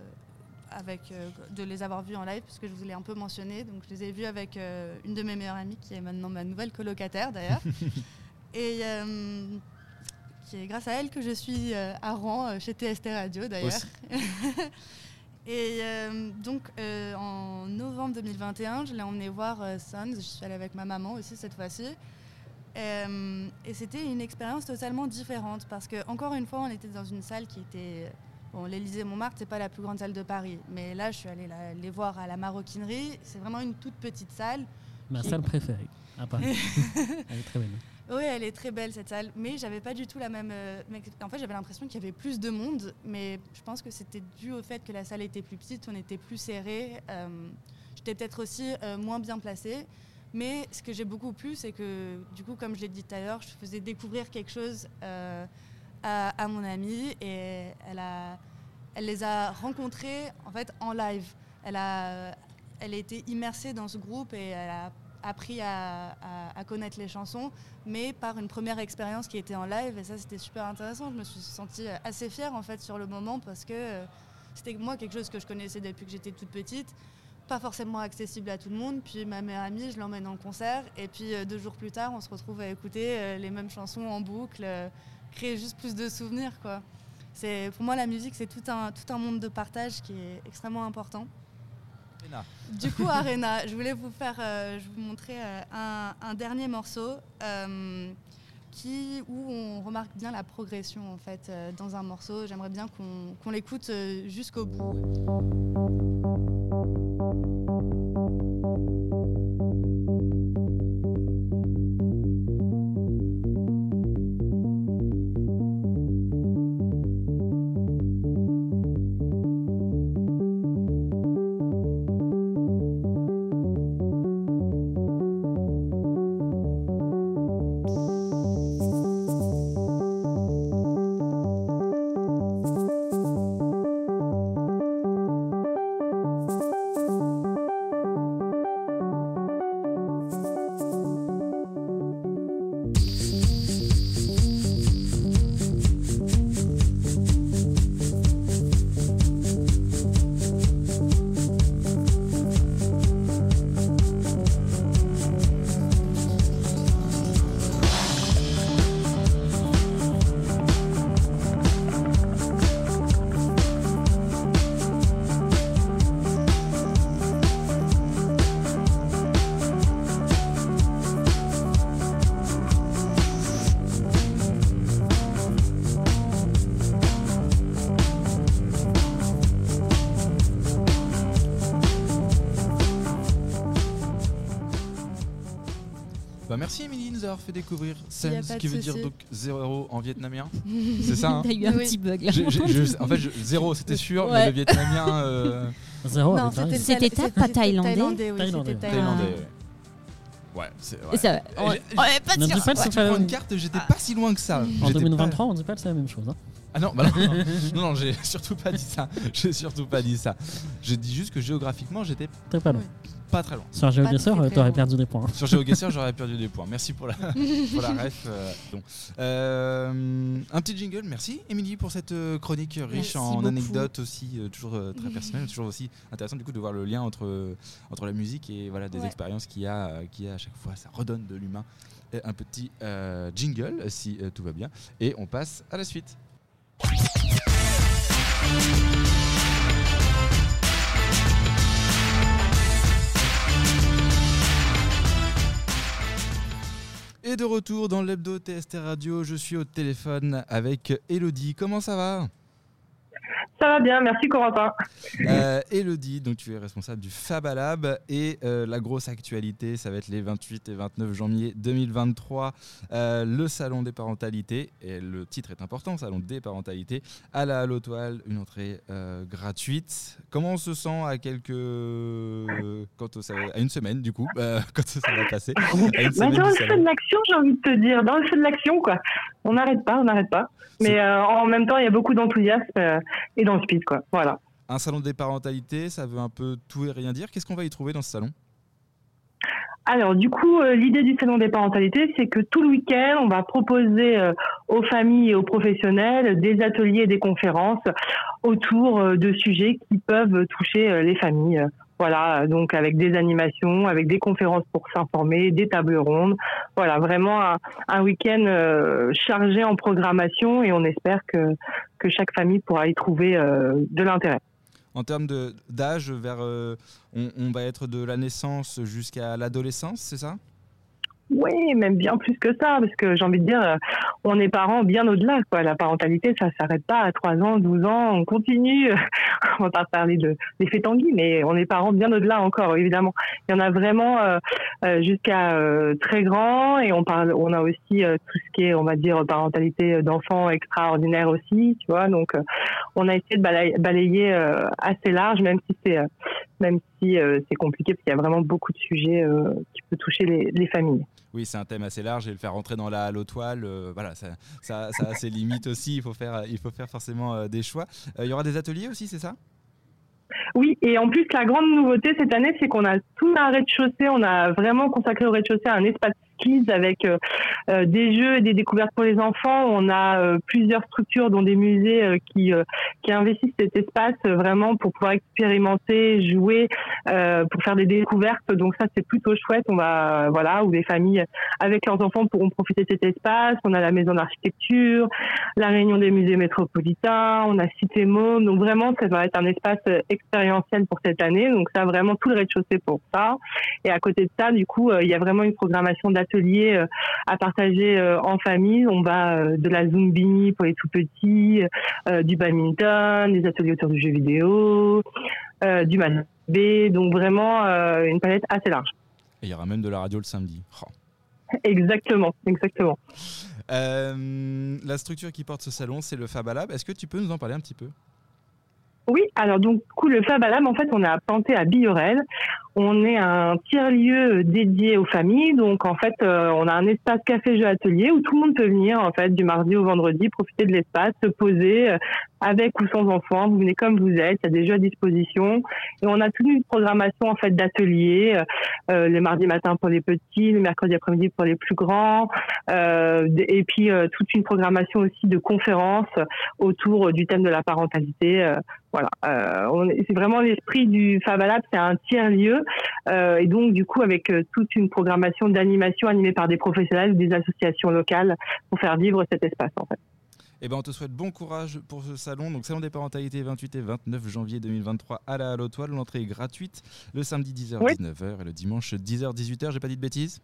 avec euh, de les avoir vus en live, puisque je vous l'ai un peu mentionné. Donc, je les ai vus avec une de mes meilleures amies, qui est maintenant ma nouvelle colocataire d'ailleurs, et qui est grâce à elle que je suis à Rouen chez TST Radio d'ailleurs. Et euh, donc, euh, en novembre 2021, je l'ai emmené voir euh, Sons. Je suis allée avec ma maman aussi cette fois-ci. Euh, et c'était une expérience totalement différente parce que encore une fois, on était dans une salle qui était bon, l'Élysée Montmartre, c'est pas la plus grande salle de Paris, mais là, je suis allée la- les voir à la Maroquinerie. C'est vraiment une toute petite salle. Ma Qui- salle préférée, à Paris. Elle est très belle. Oui, elle est très belle cette salle, mais j'avais pas du tout la même. euh, En fait, j'avais l'impression qu'il y avait plus de monde, mais je pense que c'était dû au fait que la salle était plus petite, on était plus serré. euh, J'étais peut-être aussi euh, moins bien placée. Mais ce que j'ai beaucoup plu, c'est que, du coup, comme je l'ai dit tout à l'heure, je faisais découvrir quelque chose à, à mon amie et elle, a, elle les a rencontrés en fait en live. Elle a, elle a été immersée dans ce groupe et elle a appris à, connaître les chansons, mais par une première expérience qui était en live et ça c'était super intéressant. Je me suis sentie assez fière en fait sur le moment parce que euh, c'était moi quelque chose que je connaissais depuis que j'étais toute petite pas forcément accessible à tout le monde. Puis ma meilleure amie, je l'emmène en concert. Et puis euh, deux jours plus tard, on se retrouve à écouter euh, les mêmes chansons en boucle, euh, créer juste plus de souvenirs. Quoi. Pour moi, la musique, c'est tout un, tout un monde de partage qui est extrêmement important. Du coup, Arena, je voulais vous faire, euh, vous montrer euh, un, dernier morceau euh, où on remarque bien la progression en fait dans un morceau. J'aimerais bien qu'on, l'écoute jusqu'au bout. Découvrir Sen, ce qui veut dire donc zéro en vietnamien. C'est ça hein T'as eu un Oui. petit bug là. Je- En fait, je- zéro, c'était sûr, mais le vietnamien euh, Zéro c'était pas thaïlandais Thaïlandais, oui, Thaïlandais. c'était thaïlandais. thaïlandais. Ouais, c'est. Ça, on, j'ai- est pas Ne sûr. dis pas que Ouais, c'est pas une carte, j'étais pas si loin que ça. En J'étais 2023, on dit pas que c'est la même chose. hein. Ah non, bah non, non, non, non, j'ai surtout pas dit ça. J'ai surtout pas dit ça. Je dis juste que géographiquement, j'étais T'es pas loin. pas très loin. Sur GeoGuessr, très, t'aurais loin. perdu des points. Sur GeoGuessr, j'aurais perdu des points. Merci pour la, pour la ref. euh, donc. Euh, un petit jingle, merci Émilie pour cette euh, chronique riche Merci en beaucoup. anecdotes aussi, euh, toujours euh, très personnelles, toujours aussi intéressant du coup de voir le lien entre, entre la musique et voilà, des Ouais. expériences qu'il y, a, euh, qu'il y a à chaque fois. Ça redonne de l'humain. Un petit euh, jingle si euh, tout va bien. Et on passe à la suite. Et de retour dans l'hebdo TST Radio, je suis au téléphone avec Elodie. Comment ça va? Ça va bien, merci Corentin. Euh, Elodie, donc tu es responsable du Fabalab et euh, la grosse actualité, ça va être les 28 et 29 janvier 2023, euh, le salon des parentalités et le titre est important, salon des parentalités à la Halo Toile, une entrée euh, gratuite. Comment on se sent à quelques quand ça à une semaine du coup, quand ça va passer? Bah, dans le feu de l'action, j'ai envie de te dire, dans le feu de l'action, quoi. On n'arrête pas, on n'arrête pas. Mais en même temps, il y a beaucoup d'enthousiasme et dans le speed, quoi. Voilà. Un salon des parentalités, ça veut un peu tout et rien dire. Qu'est-ce qu'on va y trouver dans ce salon? Alors, du coup, euh, l'idée du salon des parentalités, c'est que tout le week-end, on va proposer euh, aux familles et aux professionnels des ateliers et des conférences autour euh, de sujets qui peuvent toucher les familles. Voilà, donc avec des animations, avec des conférences pour s'informer, des tables rondes. Voilà, vraiment un, week-end euh, chargé en programmation et on espère que, que chaque famille pourra y trouver euh, de l'intérêt. En termes d'âge, euh, on va être de la naissance jusqu'à l'adolescence, c'est ça? Oui, même bien plus que ça, parce que j'ai envie de dire, euh, on est parents bien au-delà. La parentalité, ça s'arrête pas à 3 ans, 12 ans, on continue. on va pas parler de l'effet Tanguy, mais on est parents bien au-delà encore, évidemment. Il y en a vraiment euh, euh, jusqu'à euh, très grand, et on parle, on a aussi euh, tout ce qui est, on va dire, parentalité d'enfants extraordinaire aussi, tu vois. Donc, euh, on a essayé de balayer, balayer, euh, assez large, même si c'est, euh, même si euh, c'est compliqué, parce qu'il y a vraiment beaucoup de sujets euh, qui peuvent toucher les, les familles. Oui, c'est un thème assez large et le faire rentrer dans la halo toile, euh, voilà, ça, ça, ça a ses limites aussi. Il faut faire, il faut faire forcément des choix. Il y aura des ateliers aussi, c'est ça? Oui, et en plus, la grande nouveauté cette année, c'est qu'on a tout un rez-de-chaussée. On a vraiment consacré au rez-de-chaussée un espace kids avec euh, euh, des jeux et des découvertes pour les enfants. On a euh, plusieurs structures, dont des musées qui, qui investissent cet espace vraiment pour pouvoir expérimenter, jouer, pour faire des découvertes. Donc ça, c'est plutôt chouette. On va, voilà, où les familles avec leurs enfants pourront profiter de cet espace. On a la maison d'architecture, la réunion des musées métropolitains, on a Cité Môme. Donc vraiment, ça va être un espace expérientiel pour cette année. Donc ça, vraiment tout le rez-de-chaussée pour ça. Et à côté de ça, du coup, il y a vraiment une programmation d'ateliers euh, à partager euh, en famille. On va euh, de la Zumbini pour les tout petits, du badminton, des ateliers autour du jeu vidéo, du manabé. Donc vraiment une palette assez large. Et il y aura même de la radio le samedi. Oh. Exactement, exactement. Euh, la structure qui porte ce salon, c'est le Fabalab. Est-ce que tu peux nous en parler un petit peu? Oui, alors donc, du coup, le Fab Alam, en fait, on est implanté à Billorel. On est un tiers-lieu dédié aux familles. Donc, en fait, euh, on a un espace café-jeu atelier où tout le monde peut venir, en fait, du mardi au vendredi, profiter de l'espace, se poser euh, avec ou sans enfants. Vous venez comme vous êtes, il y a des jeux à disposition. Et on a toute une programmation, en fait, d'ateliers, euh, euh, les mardis matins pour les petits, le mercredi après-midi pour les plus grands. Euh, et puis, euh, toute une programmation aussi de conférences autour du thème de la parentalité. voilà, c'est vraiment l'esprit du Fab Lab, c'est un tiers lieu euh, et donc du coup avec euh, toute une programmation d'animation animée par des professionnels, ou des associations locales pour faire vivre cet espace en fait. Eh ben, on te souhaite bon courage pour ce salon. Donc, salon des parentalités 28 et 29 janvier 2023 à la Halo Toile. L'entrée est gratuite le samedi 10h, Oui. 19h et le dimanche 10h, 18h. J'ai pas dit de bêtises?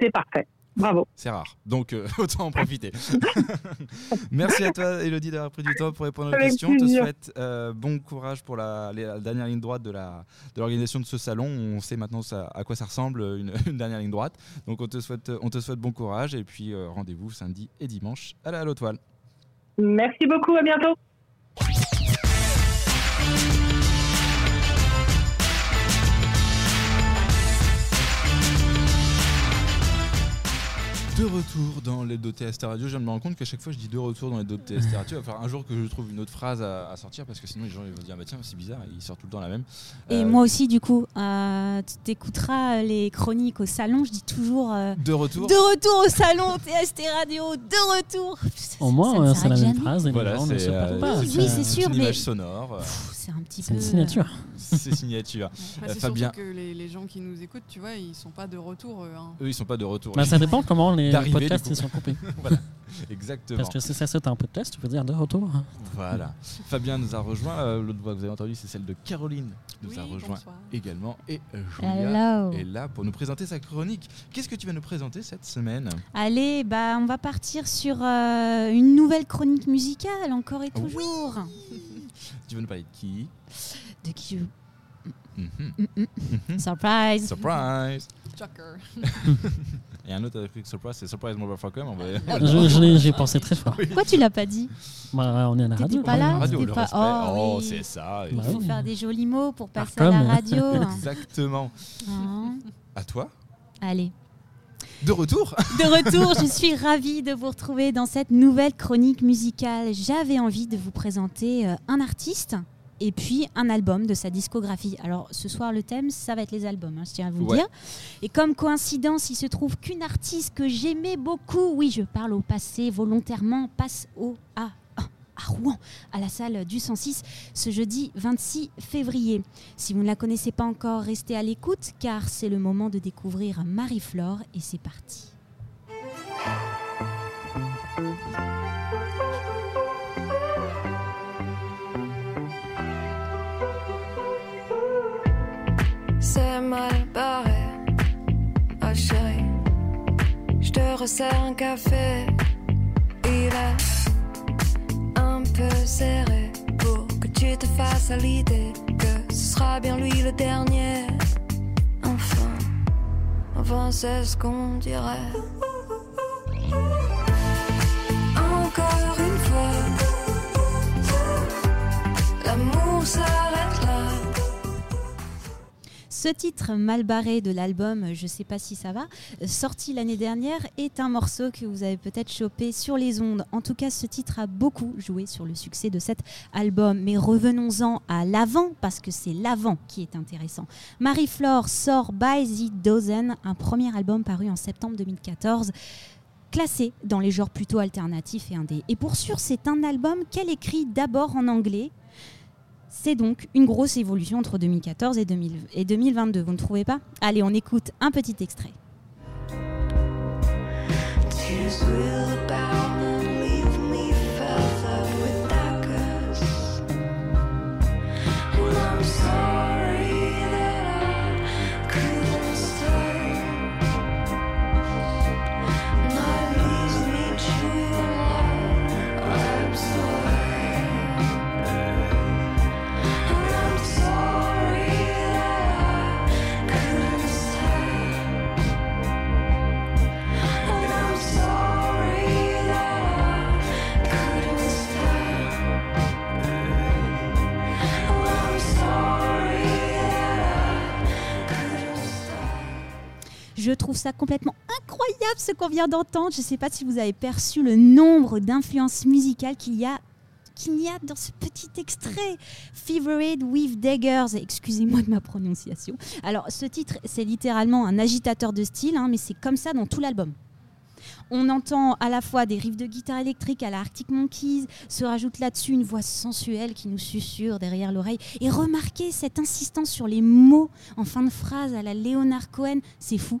C'est parfait. Bravo. C'est rare, donc euh, autant en profiter. Merci à toi, Elodie, d'avoir pris du temps pour répondre aux questions. On te souhaite euh, bon courage pour la, dernière ligne droite de l'organisation de, ce salon. On sait maintenant ça- à quoi ça ressemble une, une dernière ligne droite. Donc on te souhaite, on te souhaite bon courage et puis euh, rendez-vous samedi et dimanche à la Halo Toile. Merci beaucoup, à bientôt. De retour dans les deux TST Radio, je viens de me rendre compte qu'à chaque fois je dis de retour dans les deux TST Radio. Il va falloir un jour que je trouve une autre phrase à, à sortir parce que sinon les gens ils vont dire bah tiens c'est bizarre, il sort tout le temps la même. Et Euh, moi aussi, du coup, euh, tu t'écouteras les chroniques au salon. Je dis toujours euh, De retour. de retour au salon, TST Radio, de retour. Au moins, euh, c'est la même jamais. phrase et Voilà, gens ne se euh, perdent pas. Oui, c'est oui, sûr, une mais- image sonore, euh, C'est un petit C'est peu. une signature. c'est signature. Euh, c'est Fabien. surtout que les, les gens qui nous écoutent, tu vois, ils sont pas de retour. eux, hein. Eux ils sont pas de retour. Bah, ça dépend comment les D'arriver, podcasts ils sont coupés. Exactement. Parce que si ça saute un podcast, tu peux dire de retour. Voilà. Fabien nous a rejoint. euh, L'autre voix que vous avez entendue, c'est celle de Caroline qui nous Oui, a rejoint bonsoir. également. Et euh, Julia Hello. est là pour nous présenter sa chronique. Qu'est-ce que tu vas nous présenter cette semaine? Allez, bah, on va partir sur euh, une nouvelle chronique musicale, encore et Oui. toujours. Tu vas nous parler de qui? De qui je... Mhm. Mm, mm. Mhm. Surprise Surprise Shocker. Et un autre avec surprise, c'est Surprise Motherfucker. On va... Je, je l'ai- J'ai pensé très fort. Pourquoi tu l'as pas dit Bah, on est à la radio. pas là radio, pas- respect. oh, Oh, oui. c'est ça. Bah Il faut oui. faire des jolis mots pour passer à la radio. Exactement. Hein À toi Allez. De retour De retour, je suis ravie de vous retrouver dans cette nouvelle chronique musicale. J'avais envie de vous présenter euh, un artiste et puis un album de sa discographie. Alors ce soir, le thème, ça va être les albums, hein, je tiens à vous le dire. Et comme coïncidence, il se trouve qu'une artiste que j'aimais beaucoup, oui, je parle au passé volontairement, passe au à, à Rouen, à la salle du 106, ce jeudi 26 février. Si vous ne la connaissez pas encore, restez à l'écoute car c'est le moment de découvrir Marie-Flore et c'est parti. C'est mal barré. Oh chérie, je te resserre un café. Il est un peu serré pour que tu te fasses à l'idée que ce sera bien lui le dernier. Enfin, enfin c'est ce qu'on dirait. Encore une fois, l'amour là. Ce titre mal barré de l'album Je sais pas si ça va, sorti l'année dernière, est un morceau que vous avez peut-être chopé sur les ondes. En tout cas, ce titre a beaucoup joué sur le succès de cet album. Mais revenons-en à l'avant, parce que c'est l'avant qui est intéressant. Marie-Flore sort By the Dozen, un premier album paru en septembre 2014 classé dans les genres plutôt alternatifs et indés. Et pour sûr, c'est un album qu'elle écrit d'abord en anglais, c'est donc une grosse évolution entre 2014 et, 2000 et 2022, vous ne trouvez pas? Allez, on écoute un petit extrait. Je trouve ça complètement incroyable ce qu'on vient d'entendre. Je ne sais pas si vous avez perçu le nombre d'influences musicales qu'il y a qu'il y a dans ce petit extrait. Fevered with Daggers, excusez-moi de ma prononciation. Alors ce titre, c'est littéralement un agitateur de style, hein, mais c'est comme ça dans tout l'album. On entend à la fois des riffs de guitare électrique à la Arctic Monkeys, se rajoute là-dessus une voix sensuelle qui nous susurre derrière l'oreille. Et remarquez cette insistance sur les mots en fin de phrase à la Leonard Cohen, c'est fou.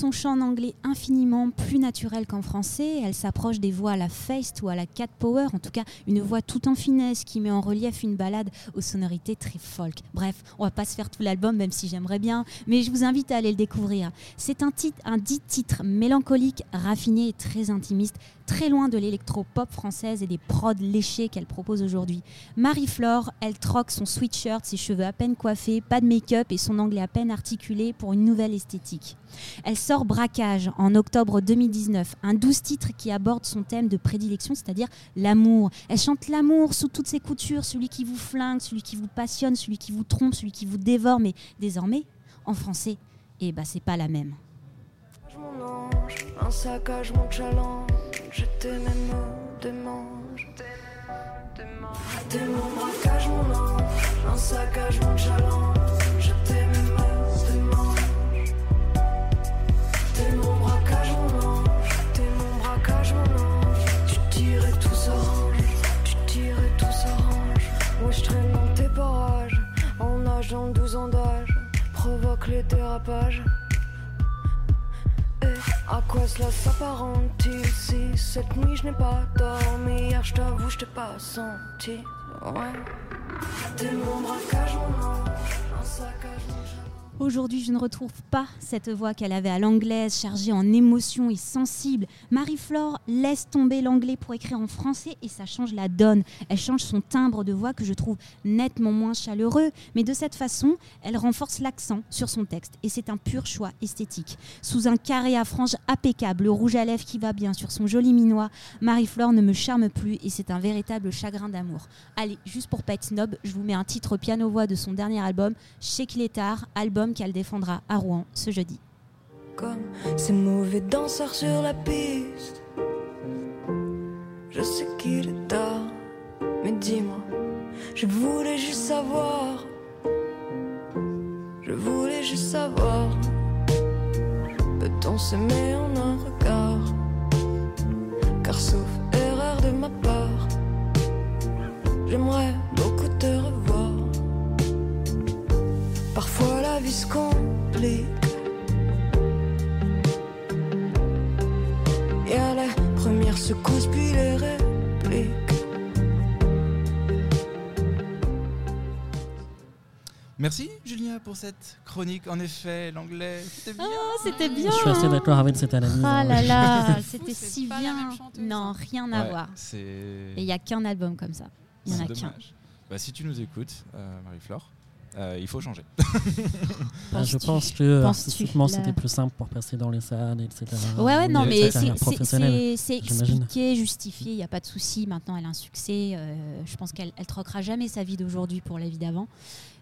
son chant en anglais infiniment plus naturel qu'en français. Elle s'approche des voix à la Feist ou à la Cat Power, en tout cas une voix tout en finesse qui met en relief une balade aux sonorités très folk. Bref, on va pas se faire tout l'album, même si j'aimerais bien, mais je vous invite à aller le découvrir. C'est un, titre, un dit titre mélancolique, raffiné et très intimiste, très loin de l'électro-pop française et des prods léchés qu'elle propose aujourd'hui. Marie-Flore, elle troque son sweatshirt, ses cheveux à peine coiffés, pas de make-up et son anglais à peine articulé pour une nouvelle esthétique. Elle sort Braquage en octobre 2019, un douze titre qui aborde son thème de prédilection, c'est-à-dire l'amour. Elle chante l'amour sous toutes ses coutures, celui qui vous flingue, celui qui vous passionne, celui qui vous trompe, celui qui vous dévore, mais désormais, en français, eh ben c'est pas la même. un saccage mon challenge, je t'ai même démange. T'es mon braquage mon ange, un saccage mon challenge, je t'ai même démange. T'es mon braquage mon ange, t'es mon braquage mon ange, tu tires et tout s'arrange, tu tires et tout s'arrange. Moi je traîne dans tes parages, en nageant 12 ans d'âge, provoque les dérapages. Et à quoi cela s'apparente-t-il si cette nuit je n'ai pas dormi. Hier je t'avoue je t'ai pas senti. Ouais. T'es mon braquage ange Un saccage Aujourd'hui, je ne retrouve pas cette voix qu'elle avait à l'anglaise, chargée en émotions et sensible. Marie-Flore laisse tomber l'anglais pour écrire en français et ça change la donne. Elle change son timbre de voix que je trouve nettement moins chaleureux, mais de cette façon, elle renforce l'accent sur son texte et c'est un pur choix esthétique. Sous un carré à franges impeccable, le rouge à lèvres qui va bien sur son joli minois, Marie-Flore ne me charme plus et c'est un véritable chagrin d'amour. Allez, juste pour pas être snob, je vous mets un titre piano-voix de son dernier album, Chez Clétard, album qu'elle défendra à Rouen ce jeudi. Comme ces mauvais danseurs sur la piste. Je sais qu'il est tard Mais dis-moi Je voulais juste savoir. Je voulais juste savoir. Peut-on s'aimer en un regard? Car sauf erreur de ma part J'aimerais vie se complique Et à la première secousse puis les répliques Merci Julien pour cette chronique. En effet, l'anglais, c'était bien. Ah, c'était bien Je suis assez d'accord avec cette analyse. Ah hein. là là, c'était si bien. Non, hein. rien à Ouais, voir. Et il n'y a qu'un album comme ça. Il y en a qu'un. Bah, si tu nous écoutes, euh, Marie-Flore, euh, il faut changer. Ah, je pense que penses-tu artistiquement, c'était plus simple pour passer dans les salles, etc. Ouais, ouais, non, mais c'est- expliqué, justifié, il n'y a pas de souci. Maintenant, elle a un succès. euh, je pense qu'elle elle troquera jamais sa vie d'aujourd'hui pour la vie d'avant.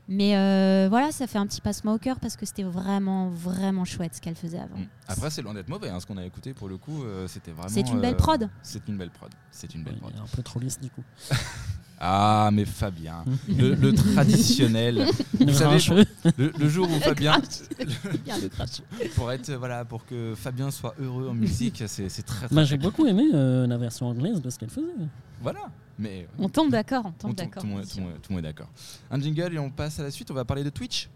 Mais euh, voilà, ça fait un petit passement au cœur parce que c'était vraiment, vraiment chouette ce qu'elle faisait avant. Mm. Après, c'est loin d'être mauvais. hein, ce qu'on a écouté pour le coup, euh, c'était vraiment. C'est une belle euh, prod. C'est une belle prod. C'est une belle prod. un peu trop lisse du coup. Ah, mais Fabien, le, le traditionnel. Vous savez, le, le jour où Fabien, Bien le pour être voilà, pour que Fabien soit heureux en musique, c'est c'est très très. Moi, j'ai beaucoup aimé euh, la version anglaise de ce qu'elle faisait. Voilà. Mais On tombe d'accord, on tombe d'accord. tout tout le monde est d'accord. Un jingle et on passe à la suite. On va parler de Twitch.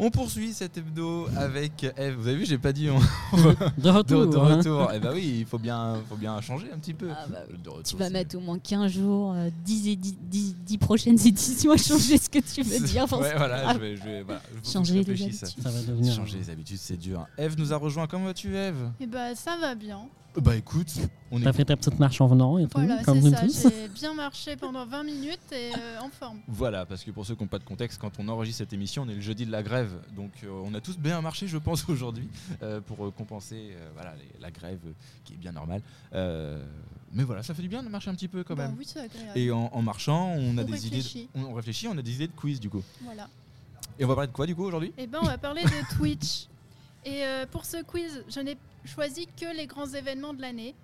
On poursuit cet hebdo avec Eve. Vous avez vu, j'ai pas dit on- De de, retour. de hein. retour. Eh bah oui, il faut bien, faut bien changer un petit peu. Ah bah oui. De retour, Tu vas mettre au moins 15 jours, euh, 10, et 10, 10 10 prochaines éditions à changer ce que tu veux dire. Ouais, ça. voilà, Ah, je vais, je vais- voilà, je Changer les habitudes. Ça va devenir. Changer les habitudes, c'est dur. Eve nous a rejoint. Comment vas-tu, Eve Et bah ça va bien. Bah écoute, on T'as fait ta petite marche en venant et tout, Voilà, comme c'est nous ça. tous. J'ai bien marché pendant 20 minutes et euh, en forme. Voilà, parce que pour ceux qui n'ont pas de contexte, quand on enregistre cette émission, on est le jeudi de la grève. Donc euh, on a tous bien marché, je pense, aujourd'hui, euh, pour compenser euh, voilà, les- la grève euh, qui est bien normale. Euh, mais voilà, ça fait du bien de marcher un petit peu quand Bah même. oui, c'est agréable. Et en, en marchant, on a On des réfléchit. idées. de- on réfléchit, on a des idées de quiz du coup. Voilà. Et on va parler de quoi du coup aujourd'hui? Et ben on va parler de Twitch. Et euh, pour ce quiz, je n'ai choisi que les grands événements de l'année.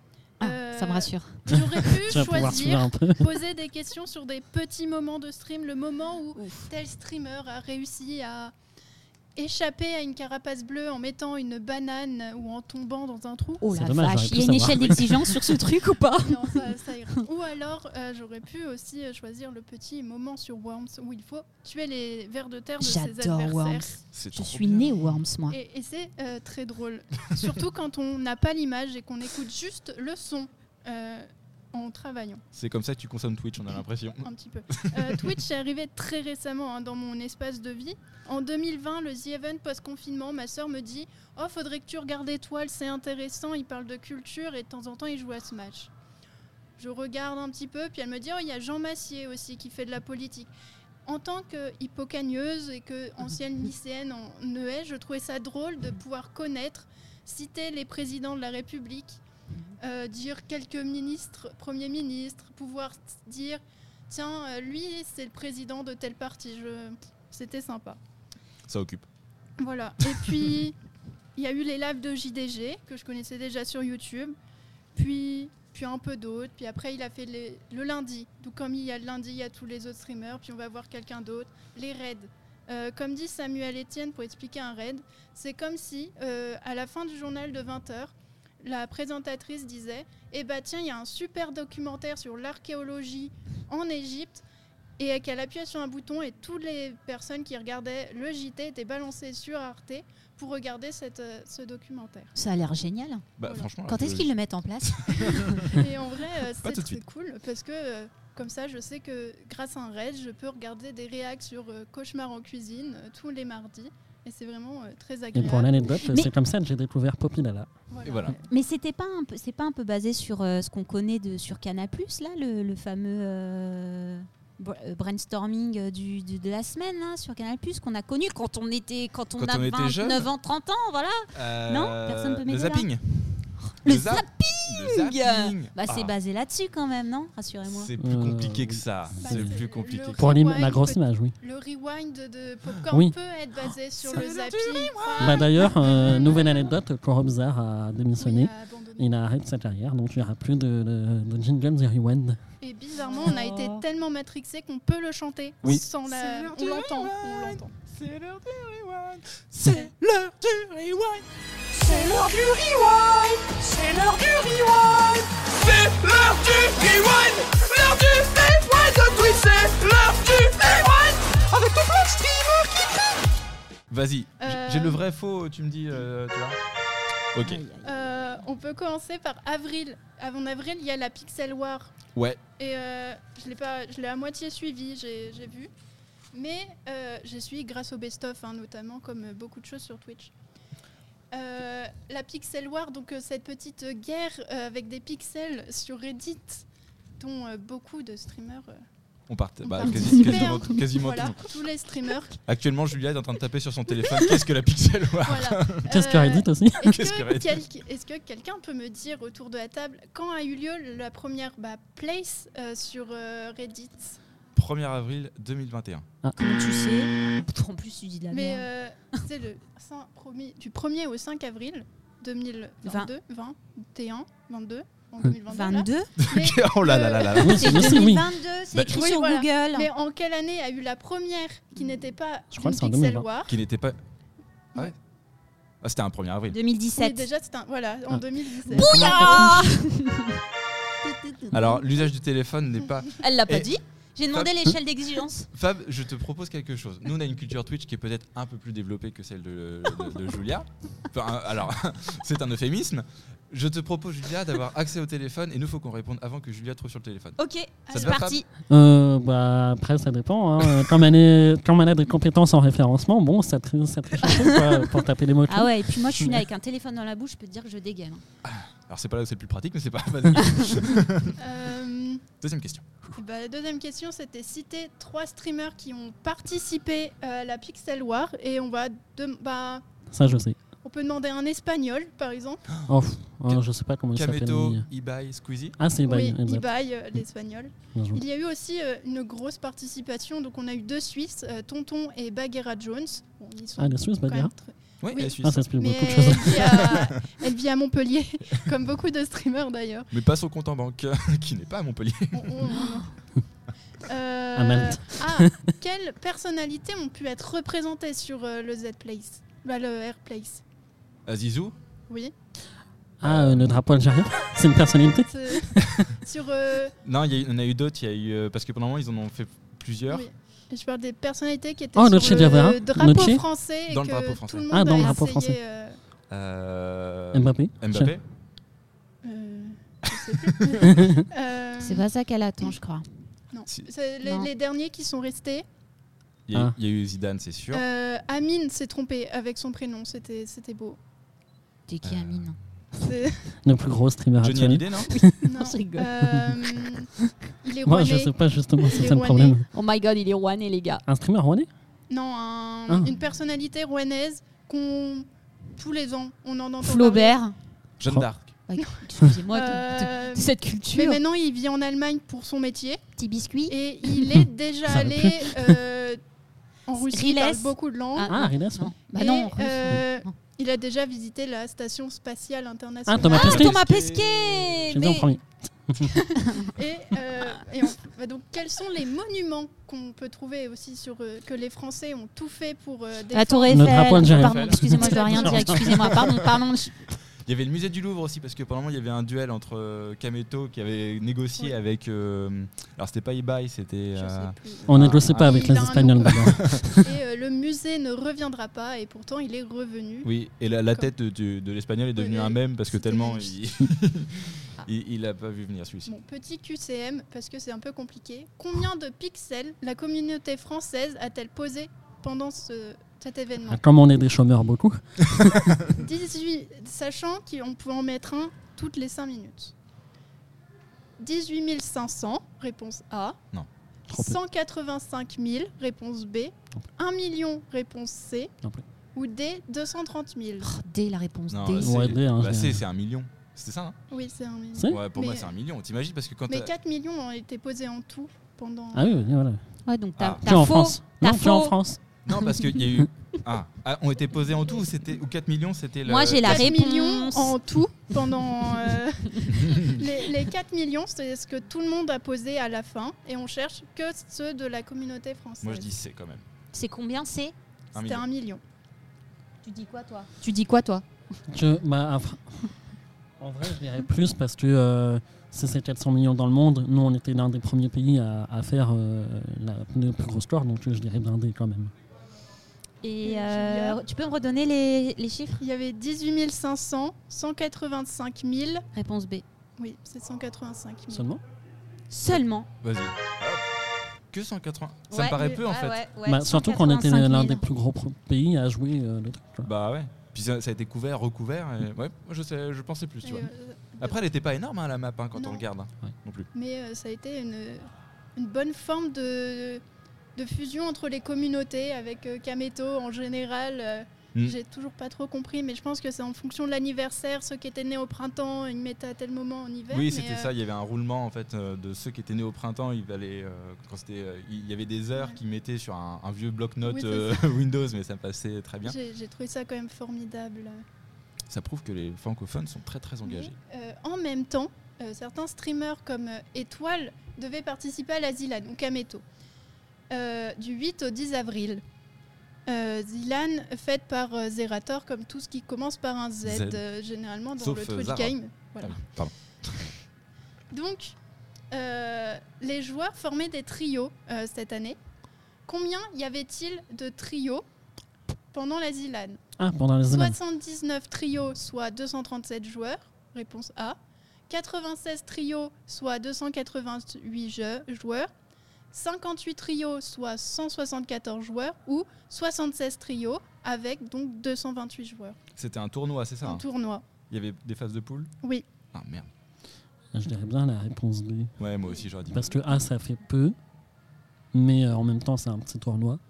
Ah, Euh, ça me rassure. J'aurais pu choisir poser des questions sur des petits moments de stream, le moment où tel streamer a réussi à échapper à une carapace bleue en mettant une banane ou en tombant dans un trou. Oh la dommage, vache, il y a une échelle d'exigence sur ce truc ou pas Non, ça, ça ira. Ou alors, euh, j'aurais pu aussi euh, choisir le petit moment sur Worms où il faut tuer les vers de terre de ses J'adore adversaires. Worms. Je suis née Worms, moi. Et, et c'est euh, très drôle. Surtout quand on n'a pas l'image et qu'on écoute juste le son euh, en travaillant. C'est comme ça que tu consommes Twitch, on a l'impression. un petit peu. Euh, Twitch est arrivé très récemment hein, dans mon espace de vie. En 2020, le The Event post-confinement, ma sœur me dit Oh, faudrait que tu regardes Étoile, c'est intéressant, il parle de culture et de temps en temps il joue à Smash. Je regarde un petit peu, puis elle me dit Oh, il y a Jean Massier aussi qui fait de la politique. En tant que hippocagneuse et que ancienne lycéenne en ES, je trouvais ça drôle de pouvoir connaître, citer les présidents de la République, euh, dire quelques ministres, premiers ministres, pouvoir dire tiens, euh, lui, c'est le président de tel parti. Je... C'était sympa. Ça occupe. Voilà. Et puis, il y a eu les lives de JDG, que je connaissais déjà sur YouTube. Puis, puis un peu d'autres. Puis après, il a fait les- le lundi. Donc, comme il y a le lundi, il y a tous les autres streamers. Puis on va voir quelqu'un d'autre. Les raids. Euh, comme dit Samuel Etienne pour expliquer un raid, c'est comme si, euh, à la fin du journal de 20h, la présentatrice disait Eh bah tiens, il y a un super documentaire sur l'archéologie en Égypte. Et qu'elle appuyait sur un bouton et toutes les personnes qui regardaient le JT étaient balancées sur Arte pour regarder cette, euh, ce documentaire. Ça a l'air génial. Bah, Voilà. franchement. Quand est-ce qu'ils le mettent en place Et en vrai, euh, c'est cool parce que euh, comme ça, je sais que grâce à un raid, je peux regarder des réacs sur Cauchemar en cuisine tous les mardis. Et c'est vraiment euh, très Et agréable. pour l'anecdote, c'est comme ça que j'ai découvert Popilala. Et voilà. Mais c'était pas un peu, c'est pas un peu basé sur euh, ce qu'on connaît de sur Canal là, le, le fameux euh, br- brainstorming du, du- de la semaine là, sur Canal qu'on a connu quand on était quand on Quand a on était jeune. 29 ans, 30 ans, voilà. Non Personne peut Le m'aider, là zapping. Le zap- Le zapping. Bah c'est Ah, basé là-dessus quand même, non? Rassurez-moi. C'est plus Euh, compliqué que ça. Bah, C'est c'est plus le- compliqué. Pour Rewind, l'im- la grosse image, oui. Le rewind de Popcorn Oui. peut être basé sur le zapping. Bah, D'ailleurs, euh, nouvelle anecdote, Coro Bizarre a démissionné. Oui, à abandonner. Il a arrêté sa carrière, donc il n'y aura plus de, de, de jingle The Rewind. Et bizarrement, on a été tellement matrixé qu'on peut le chanter Oui. sans C'est la. l'heure On du l'entend, on l'entend. C'est l'heure du rewind. C'est l'heure du rewind. C'est l'heure du rewind C'est l'heure du rewind C'est l'heure du rewind L'heure du rewind de Twitch C'est l'heure du rewind Avec tout plein de streamers qui crient Vas-y. Euh, J'ai le vrai faux, tu me dis, euh, tu vois Ok. Euh, on peut commencer par avril. Avant avril, il y a la Pixel War. Ouais. Et euh, je l'ai pas, je l'ai à moitié suivi, j'ai j'ai vu. Mais euh, j'ai suivi grâce au best-of, hein, notamment, comme beaucoup de choses sur Twitch. Euh, la Pixel War, donc euh, cette petite guerre euh, avec des pixels sur Reddit, dont euh, beaucoup de streamers. euh, On part. On Bah, super. quasiment quasiment voilà, tout. tous les streamers. Actuellement, Julia est en train de taper sur son téléphone. Qu'est-ce que la Pixel War? Voilà. Qu'est-ce que Reddit aussi? Est-ce Qu'est-ce que quel- est-ce que quelqu'un peut me dire autour de la table quand a eu lieu la première bah, place euh, sur euh, Reddit? 1er avril 2021. Comment tu sais En plus tu dis de la Mais merde. euh, c'est le 5 premier- du 1er au 5 avril 2022, 21, 22, en 2022. là. 22 Mais, oh là là là là. C'est c'est aussi, oui. 2022, c'est Bah, écrit oui, sur voilà. Google. mais en quelle année a eu la première qui n'était pas Je crois une que c'est en Pixel 2020. War Qui n'était pas. Ah ouais Ah, c'était un 1er avril. 2017. Oui, déjà, c'était un- voilà, en Ah. 2017. Bouillard Alors, l'usage du téléphone n'est pas. Elle l'a pas Et- dit. J'ai demandé l'échelle d'exigence. Fab, je te propose quelque chose. Nous, on a une culture Twitch qui est peut-être un peu plus développée que celle de, de- de Julia. Enfin, alors, c'est un euphémisme. Je te propose, Julia, d'avoir accès au téléphone et nous, faut qu'on réponde avant que Julia trouve sur le téléphone. Ok, te c'est parti. Euh, bah, après, ça dépend. Hein. Est, comme elle a des compétences en référencement, bon, ça triche ça quoi, pour taper les mots. Ah ouais, et puis moi je suis née avec un téléphone dans la bouche, je peux te dire que je dégaine. Alors, c'est pas là où c'est le plus pratique, mais c'est pas. Vas-y. Euh, Deuxième question. bah, la deuxième question, c'était citer trois streamers qui ont participé euh, à la Pixel War. Et on va. de- bah, Ça, je sais. on peut demander un espagnol, par exemple. Oh, oh, je sais pas comment il s'appelle. Ibai, Squeezy. Ah, c'est oui, Ibai, exact. Ibai, euh, l'espagnol. Bien joué. Il y a eu aussi euh, une grosse participation. Donc, on a eu deux Suisses, euh, Tonton et Bagheera Jones. Bon, ils sont Ah, les Suisses, même très- Oui, Oui. elle suit Ah, ça. explique beaucoup de elle choses. vit, à, elle vit à Montpellier, comme beaucoup de streamers d'ailleurs. Mais pas son compte en banque, qui n'est pas à Montpellier. On- on- Euh, Amanda. ah, quelles personnalités ont pu être représentées sur euh, le Z-Place bah, Le R-Place Azizou Oui. Ah, euh, le drapeau algérien C'est une personnalité C'est- sur. euh, Non, il y, en a eu d'autres. Il y a eu euh, parce que pendant un moment ils en ont fait plusieurs. oui. Je parle des personnalités qui étaient Oh, sur le drapeau Noche. français et Dans le drapeau français. tout le monde Ah, dans le drapeau français. euh, Euh, Mbappé Mbappé. euh, je sais plus. Euh, C'est pas ça qu'elle attend, je crois. Non. Si. C'est les, Non. les derniers qui sont restés. Il y, a, Ah. il y a eu Zidane, c'est sûr. Euh, Amine s'est trompé avec son prénom. C'était c'était beau. T'es qui, Euh, Amine? C'est- Le plus gros streamer Johnny actuel. Hallyday, non non. Je rigole. Euh, il est Moi, je rouennais. sais pas justement, c'est Il est ça le rouennais. problème. Oh my god, il est rouané, les gars. Un streamer rouennais? Non, un- Ah. une personnalité rouennaise qu'on tous les ans on en entend Flaubert. Jeanne Oh. d'Arc. Excusez-moi de- Euh, de cette mais culture. maintenant il vit en Allemagne pour son métier Petit biscuit. et il est déjà allé euh, en Russie. Il Riles. parle beaucoup de langues. Ah, Riles, non. Bah non, euh, non. Il a déjà visité la station spatiale internationale. Ah, Thomas Ah, Pesquet Thomas Pesquet. J'ai dit en mais- premier. Et, euh, et on- bah donc, quels sont les monuments qu'on peut trouver aussi sur euh, que les Français ont tout fait pour euh, défendre La Tour Eiffel. Pardon, excusez-moi, je dois rien dire. Excusez-moi, pardon, pardon. Il y avait le musée du Louvre aussi parce que pendant un moment, il y avait un duel entre euh, Kameto qui avait négocié Oui. avec. euh, alors c'était pas eBay, c'était. Euh. On négocie pas avec les Espagnols. Et euh, le musée ne reviendra pas et pourtant il est revenu. Oui, et la, la tête de, l'espagnol est devenue Oui, un mème parce que tellement il, il, il a pas vu venir celui-ci. Bon, petit QCM, parce que c'est un peu compliqué. Combien de pixels la communauté française a-t-elle posé pendant ce- cet événement Ah, Comme on est des chômeurs beaucoup. 18, sachant qu'on peut en mettre un toutes les 5 minutes. 18 500, réponse A. Peu. 185 000, réponse B. 1 million, réponse C. Non plus. Ou D, 230 000. Oh, D, la réponse Non, D. c'est- Ouais, hein, bah, un million. C'était ça, hein? Oui, c'est 1 million. Ouais, pour moi Mais- c'est un million. T'imagines parce que quand Mais t'as- 4 millions ont été posés en tout pendant. Ah oui, voilà. Ouais, donc t'as Ah. faux. France. T'as Non, que en faux. France. Non, parce qu'il y a eu. Ah, ah, ont été posés en tout ou, c'était... ou 4 millions c'était le. Moi, j'ai la 4 réponse. millions en tout pendant. euh, les, les 4 millions, c'est ce que tout le monde a posé à la fin. Et on cherche que ceux de la communauté française. Moi je dis c'est quand même. C'est combien c'est Un C'était million. un million. Tu dis quoi, toi? Tu dis quoi, toi? Je, bah, en vrai, je dirais plus parce que euh, si c'est 400 millions dans le monde, nous, on était l'un des premiers pays à, à faire euh, la, le plus gros score, donc je dirais blindé quand même. Et euh, Julia tu peux me redonner les, les chiffres? Il y avait 18 500, 185 000. Réponse B. Oui, c'est 185 000. Seulement? Seulement. Vas-y. Que 180 Ça Ouais, me paraît peu en fait. ouais, ouais, Bah, Surtout qu'on était 185 000. l'un des plus gros pro- pays à jouer euh, le truc. quoi. Bah ouais. Puis ça, ça a été couvert, recouvert. Et... Ouais, moi, je, sais, je pensais plus, tu Et, vois. euh, Après, elle était pas énorme hein, la map hein, quand Non. on regarde. hein, Ouais. Non plus. mais euh, ça a été une, une bonne forme de, de fusion entre les communautés avec euh, Kameto en général. euh, Mm. J'ai toujours pas trop compris, mais je pense que c'est en fonction de l'anniversaire. Ceux qui étaient nés au printemps, ils mettaient à tel moment en hiver. Oui, c'était euh, ça. Il y avait un roulement en fait euh, de ceux qui étaient nés au printemps. Il euh, quand c'était, il y avait des heures Ouais. qu'ils mettaient sur un, un vieux bloc-notes Oui, Windows, mais ça passait très bien. J'ai trouvé ça quand même formidable. Ça prouve que les francophones sont très très engagés. Mais, en même temps, certains streamers comme Étoile devaient participer à la Zilan, ou Kameto, du 8 au 10 avril. Euh, Zilan faite par euh, Zerator, comme tout ce qui commence par un Z, Z. euh, généralement dans Sauf, le euh, Twitch Zara. Game. Voilà. Ah pardon. Donc, euh, les joueurs formaient des trios euh, cette année. Combien y avait-il de trios pendant la Zilan? Ah, pendant élèves. 79 trios, soit 237 joueurs. Réponse A. 96 trios, soit 288 jeux- joueurs. 58 trios, soit 174 joueurs. Ou 76 trios, avec donc 228 joueurs. C'était un tournoi, c'est ça Un hein? tournoi. Il y avait des phases de poule? Oui. Ah merde. Je dirais bien la réponse D. Ouais, moi aussi j'aurais dit. Parce que A, ça fait peu, mais euh, en même temps, c'est un petit tournoi.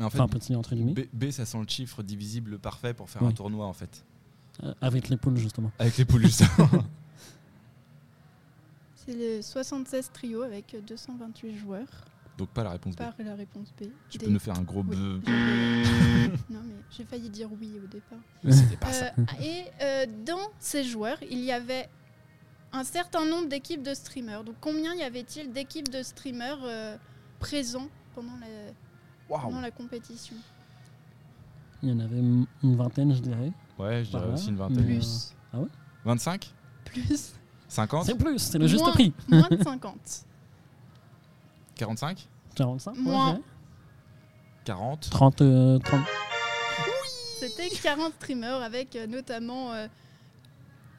Mais en fait, Enfin, petit entre guillemets. B, B, ça sent le chiffre divisible parfait pour faire Oui. un tournoi en fait. Euh, avec les poules, justement. Avec les poules justement. C'est le 76 trios avec 228 joueurs. Donc pas la réponse B. Par la réponse B. Tu D. peux nous faire un gros Oui. non, mais j'ai failli dire oui au départ. C'était pas ça. Euh, et euh, dans ces joueurs, il y avait un certain nombre d'équipes de streamers. Donc combien y avait-il d'équipes de streamers euh, présents pendant la, pendant la compétition? Il y en avait une vingtaine, je dirais. Ouais, je dirais aussi une vingtaine. Plus. 25 Plus. 50 C'est plus, c'est le juste Moins- prix. Moins de 50. 45 45 ouais, Moins. je dirais. 40 30, euh, 30. C'était 40 streamers avec euh, notamment euh,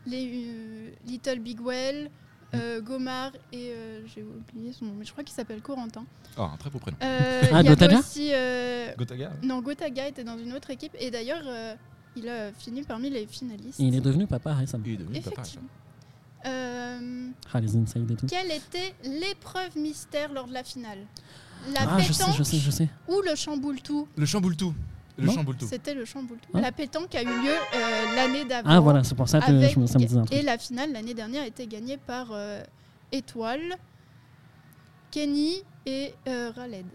les euh, Little Big Well, euh, Gomar et euh, j'ai oublié son nom, mais je crois qu'il s'appelle Corentin. Oh, un très beau prénom. Euh, Ah, il y avait Gotaga aussi euh, Gotaga non Gotaga était dans une autre équipe et d'ailleurs euh, il a fini parmi les finalistes. Et il est devenu papa récemment. Il est devenu papa. Effectivement. Euh, Ah, les insides et tout. quelle était l'épreuve mystère lors de la finale? La Ah, je sais, pétanque je sais, je sais. ou le chamboule-tout? Le chamboule-tout. Le Non. chamboule-tout. C'était le chamboule-tout. Hein la pétanque a eu lieu euh, l'année d'avant. Ah, voilà, c'est pour ça que avec- je me, ça me disait un Et la finale l'année dernière a été gagnée par euh, Étoile, Kenny et euh, Raled,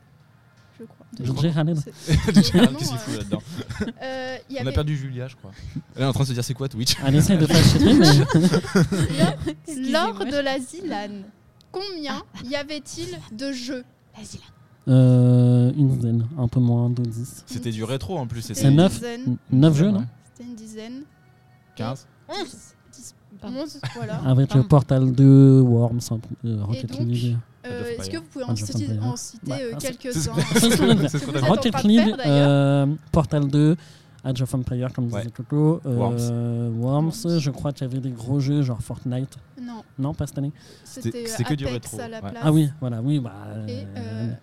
je crois. DJ Khaled. C'est- Qu'est-ce qu'il fout là-dedans euh, il y On a avait- perdu Julia, je crois. Elle est en train de se dire c'est quoi Twitch? Elle essaie de pas chier, mais Lors de la Zilan, combien y avait-il de jeux? Vas-y, là. euh, une dizaine, un peu moins de 10. C'était du rétro en plus. C'était C'est une neuf dizaine. 9 jeux, non? C'était une dizaine. 15 11 10, Pardon. 11, voilà. Avec le Portal 2, Worms, un peu, euh, Rocket donc, League. Euh, Est-ce que vous pouvez en citer, en Bah, euh, ah, quelques-uns Rocket League, euh, Portal 2, Age of Empire, comme Ouais. disait Coco, euh, Worms. Worms. je crois qu'il y avait des gros jeux genre Fortnite. Non, Non, pas cette année. c'était que du Apex rétro, à la ouais. place. Ah oui, voilà, oui, bah, Et,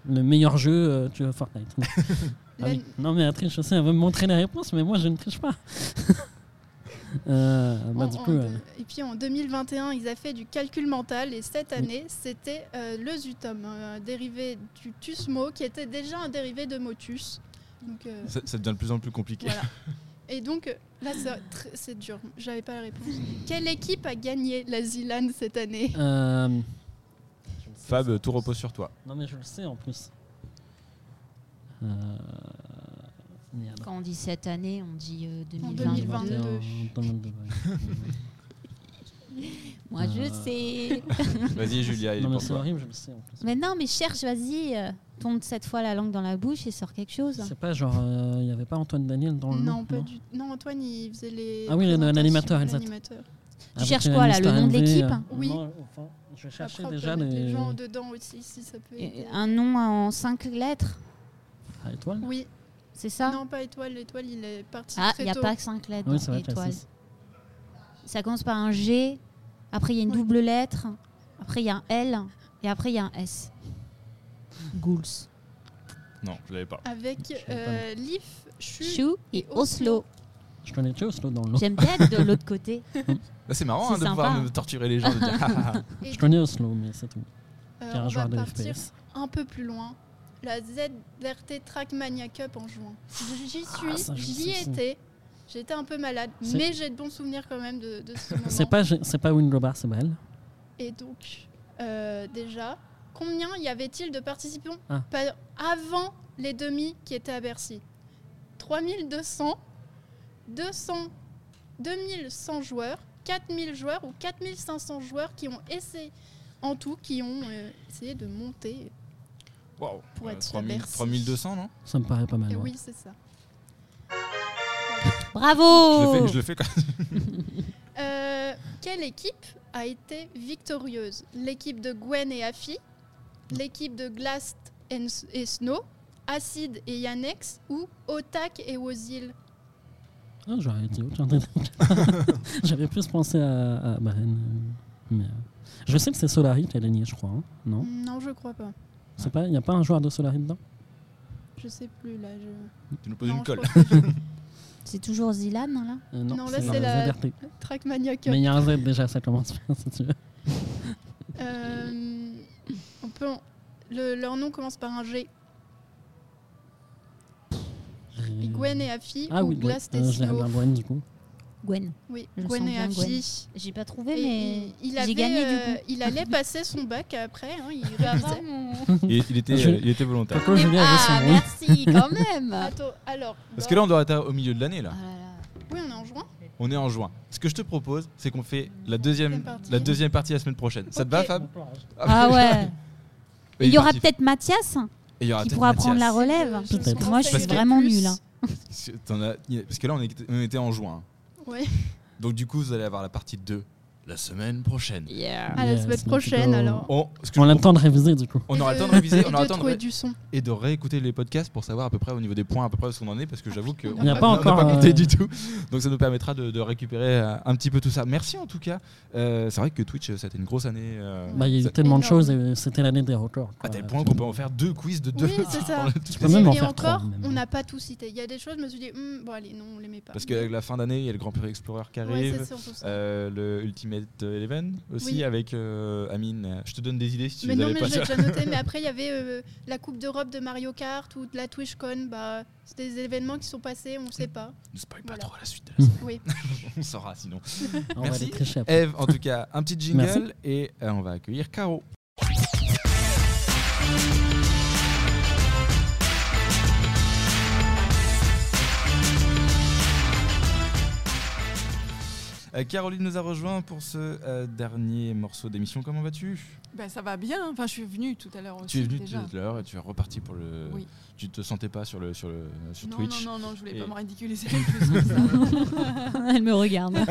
le meilleur jeu, euh, tu veux Fortnite. Ah La- oui. Non, mais elle triche aussi, elle veut me montrer les réponses, mais moi je ne triche pas. Euh, bah, en- du en coup, deux- euh, Et puis en 2021, ils ont fait du calcul mental et cette année, c'était euh, le Zutom, un dérivé du Tusmo qui était déjà un dérivé de Motus. Donc, euh, ça, ça devient de plus en plus compliqué. voilà. Et donc là, c'est dur. J'avais pas la réponse. Quelle équipe a gagné la Zilan cette année? Euh, Fab, tout repose sur toi. Non, mais je le sais en plus. Euh, merde. Quand on dit cette année, on dit euh, En 2022. 2022. 2022, ouais. Moi, je Euh. sais. Vas-y, Julia, il non, mais c'est horrible, je le sais en plus. mais non, mais cherche, vas-y. euh, tombe cette fois la langue dans la bouche et sors quelque chose. C'est pas genre, euh, il n'y avait pas Antoine Daniel dans le Non, lot, pas du Non, Antoine, il faisait les. Ah oui, l'animateur, exact. l'animateur. Tu Avec, cherches euh, quoi là Le nom de l'équipe euh, Oui. non, enfin, je cherchais déjà mettre les... les gens dedans aussi, si ça peut. Aider. Un nom en cinq lettres, Ah, étoile Oui, c'est ça non, pas étoile. L'étoile, il est parti Ah, il n'y a pas que cinq lettres. Oui, dans étoile. Ça commence par un G, après il y a une Oui. double lettre, après il y a un L, et après il y a un S. Ghouls. Non, je l'avais pas. Avec euh, Leaf, Chu. Chou et et Oslo. Je connais que Oslo dans le lot. J'aime bien être de l'autre côté. Là, c'est marrant hein, de pouvoir me torturer les gens. De dire, et Je connais Oslo, mais c'est tout. euh, on un va partir FPS. un peu plus loin. La ZRT Trackmania Cup en juin. J'y suis, Ah, je j'y étais. J'étais un peu malade, mais j'ai de bons souvenirs quand même de, de ce moment. C'est pas, c'est pas c'est Bell. Et donc, euh, déjà, combien y avait-il de participants Ah. avant les demi qui étaient à Bercy? 3200, 200, 2100 joueurs, 4000 joueurs ou 4500 joueurs qui ont essayé, en tout, qui ont euh, essayé de monter. Waouh. Pour Euh, être 3000 Bercy. 3200, non? Ça me paraît pas mal. Et ouais. oui, c'est ça. je Bravo le, fais, je le fais quand Euh, quelle équipe a été victorieuse? L'équipe de Gwen et Afi L'équipe de Glast and- et Snow Acid et Yannex Ou Otak et Wozil Ah, j'aurais deux. J'avais plus pensé à, à. Mais, euh, je sais que c'est Solari qui a gagné, je crois. hein. Non? Non, je crois pas. C'est pas, Il n'y a pas un joueur de Solari dedans? Je sais plus là. Je... Tu nous poses Non, une colle. C'est toujours Zilan là? Euh, Non, là, c'est la- je- Trackmania Cup. Mais il y a un Z déjà, ça commence bien si tu veux. Euh, on peut en- le- leur nom commence par un G. Et Gwen et Afi Ah ou oui. Glast et Euh, Gwen du coup. Gwen. Oui, Je Gwen et Afi. J'ai pas trouvé, Et mais il, avait, gagné du euh, coup. Il allait passer son bac après. hein, il révisait. Il, il était, Je- il était volontaire. Coco Julien avait son Ah, merci quand même. Attends, alors. Parce que là, on doit être au milieu de l'année, là. Ah là. Oui, on est en juin. On est en juin. Ce que je te propose, c'est qu'on fait la deuxième, partie. la deuxième partie la semaine prochaine. Ça te va. Fab Ah ouais. Il y aura peut-être Mathias il y aura qui pourra prendre la relève. Moi, je suis vraiment nulle. hein. Parce que là, on était en juin. Donc du coup, vous allez avoir la partie 2 la semaine prochaine. À la Yes, semaine prochaine euh, alors. On, On a le temps de réviser du coup. On aura le de- temps de réviser, et on aura le de temps de du son. et de réécouter les podcasts pour savoir à peu près au niveau des points, à peu près où on en est, parce que j'avoue qu'on n'a pas encore, pas compté euh, du tout. Donc ça nous permettra de, de récupérer euh, un petit peu tout ça. Merci en tout cas. Euh, c'est vrai que Twitch, euh, c'était une grosse année. euh, Bah, il y a eu tellement de choses et c'était l'année des records. à quoi. tel point qu'on peut en faire deux quiz de deux. Oui, c'est ça. Tout peux même en et faire encore, trois, on n'a pas tout cité. Il y a des choses, je me suis dit, Hmm, bon allez, non, on les met pas. Parce qu'avec la fin d'année, il y a le Grand Prix Explorer qui arrive. c'est surtout ça. euh, le Ultimate Eleven aussi Oui. avec euh, Amine. Je te donne des idées si tu mais les non, avais mais pas. j'ai déjà noté. Mais après, il y avait euh, la Coupe d'Europe de Mario Kart ou de la TwitchCon. Bah, c'est des événements qui sont passés, on ne sait pas. Ne spoil pas trop la suite de la semaine. Oui. on saura sinon. On va Merci. Eve, en tout cas, un petit jingle Merci. et euh, on va accueillir Caro. Caroline nous a rejoint pour ce euh, dernier morceau d'émission. Comment vas-tu? Ben, ça va bien. Enfin, je suis venue tout à l'heure aussi. Tu es venu déjà. tout à l'heure et tu es reparti pour le. Oui. Tu te sentais pas sur le sur le sur Non, Twitch. non, non, non, je voulais Et- pas me ridiculiser. Elle me regarde.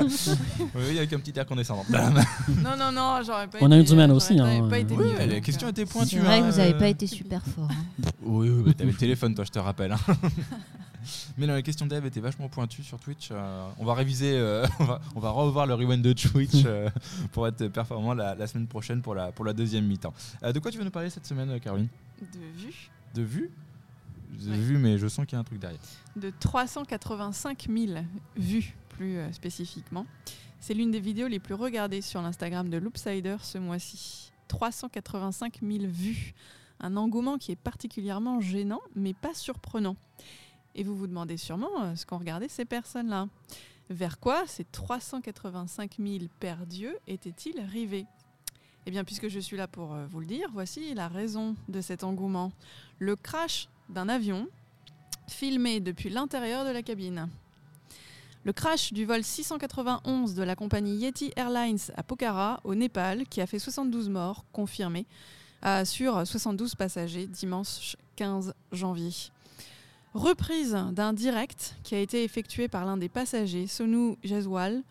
Oui, avec un petit air condescendant. non, non, non, j'aurais pas On a eu été- du mal aussi, hein, pas euh, été oui, mieux, la question euh, était C'est pointue. vrai hein, que vous n'avez euh, pas été super fort. hein. Oui, oui, bah, t'avais le téléphone, toi, je te rappelle. hein. Mais non, la question d'Eve était vachement pointue sur Twitch. euh, on va réviser, euh, on, va, on va revoir le rewind de Twitch euh, pour être performant la, la semaine prochaine pour la, pour la deuxième mi-temps. Euh, de quoi tu veux nous parler cette semaine, euh, Caroline? De vue De vue J'ai Ouais. vu, mais je sens qu'il y a un truc derrière. de 385 000 vues plus euh, spécifiquement. C'est l'une des vidéos les plus regardées sur l'Instagram de Loopsider ce mois-ci. 385 000 vues. Un engouement qui est particulièrement gênant, mais pas surprenant. Et vous vous demandez sûrement euh, ce qu'ont regardé ces personnes-là. Vers quoi ces 385 000 pères dieux étaient-ils rivés? Eh bien, puisque je suis là pour euh, vous le dire, voici la raison de cet engouement. Le crash d'un avion filmé depuis l'intérieur de la cabine. Le crash du vol 691 de la compagnie Yeti Airlines à Pokhara, au Népal, qui a fait 72 morts confirmés euh, sur 72 passagers dimanche 15 janvier. Reprise d'un direct qui a été effectué par l'un des passagers, Sonu Jeswal.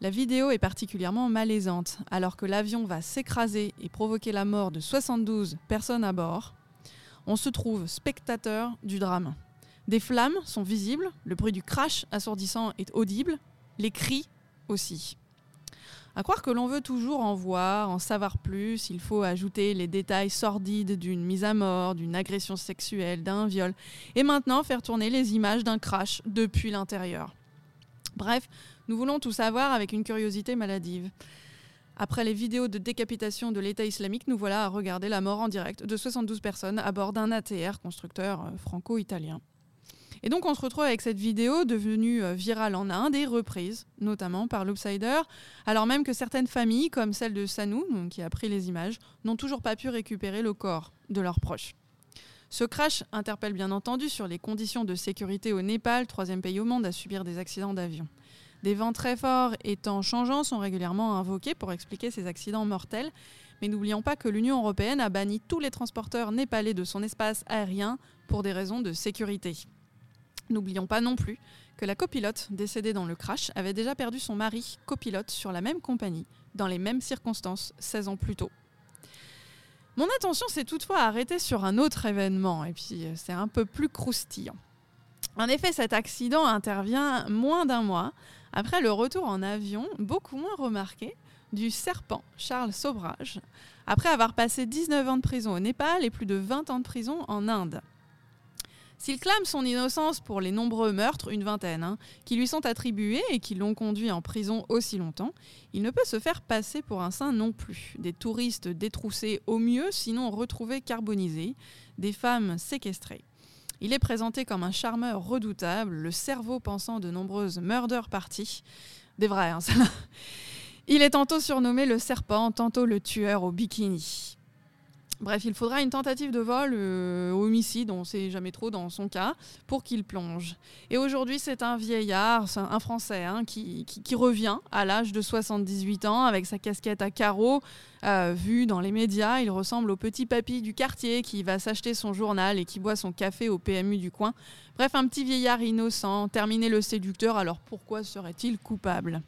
La vidéo est particulièrement malaisante, alors que l'avion va s'écraser et provoquer la mort de 72 personnes à bord. On se trouve spectateur du drame. Des flammes sont visibles, le bruit du crash assourdissant est audible, les cris aussi. À croire que l'on veut toujours en voir, en savoir plus, il faut ajouter les détails sordides d'une mise à mort, d'une agression sexuelle, d'un viol, et maintenant faire tourner les images d'un crash depuis l'intérieur. Bref, nous voulons tout savoir avec une curiosité maladive. Après les vidéos de décapitation de l'État islamique, nous voilà à regarder la mort en direct de 72 personnes à bord d'un ATR constructeur euh, franco-italien. Et donc on se retrouve avec cette vidéo devenue euh, virale en Inde et reprise, notamment par l'Upsider, alors même que certaines familles, comme celle de Sanou, donc, qui a pris les images, n'ont toujours pas pu récupérer le corps de leurs proches. Ce crash interpelle bien entendu sur les conditions de sécurité au Népal, troisième pays au monde à subir des accidents d'avion. Des vents très forts et temps changeants sont régulièrement invoqués pour expliquer ces accidents mortels, mais n'oublions pas que l'Union européenne a banni tous les transporteurs népalais de son espace aérien pour des raisons de sécurité. N'oublions pas non plus que la copilote décédée dans le crash avait déjà perdu son mari copilote sur la même compagnie, dans les mêmes circonstances, 16 ans plus tôt. Mon attention s'est toutefois arrêtée sur un autre événement, et puis euh, c'est un peu plus croustillant. En effet, cet accident intervient moins d'un mois après le retour en avion, beaucoup moins remarqué, du serpent Charles Sobrage, après avoir passé 19 ans de prison au Népal et plus de 20 ans de prison en Inde. S'il clame son innocence pour les nombreux meurtres, une vingtaine, hein, qui lui sont attribués et qui l'ont conduit en prison aussi longtemps, il ne peut se faire passer pour un saint non plus. Des touristes détroussés au mieux, sinon retrouvés carbonisés, des femmes séquestrées. Il est présenté comme un charmeur redoutable, le cerveau pensant de nombreuses murder parties. Des vrais, hein, ça. Il est tantôt surnommé le serpent, tantôt le tueur au bikini. Bref, il faudra une tentative de vol, euh, homicide, on ne sait jamais trop dans son cas, pour qu'il plonge. Et aujourd'hui, c'est un vieillard, un Français, hein, qui revient à l'âge de 78 ans avec sa casquette à carreaux. Euh, vu dans les médias, il ressemble au petit papy du quartier qui va s'acheter son journal et qui boit son café au PMU du coin. Bref, un petit vieillard innocent, terminé le séducteur, alors pourquoi serait-il coupable?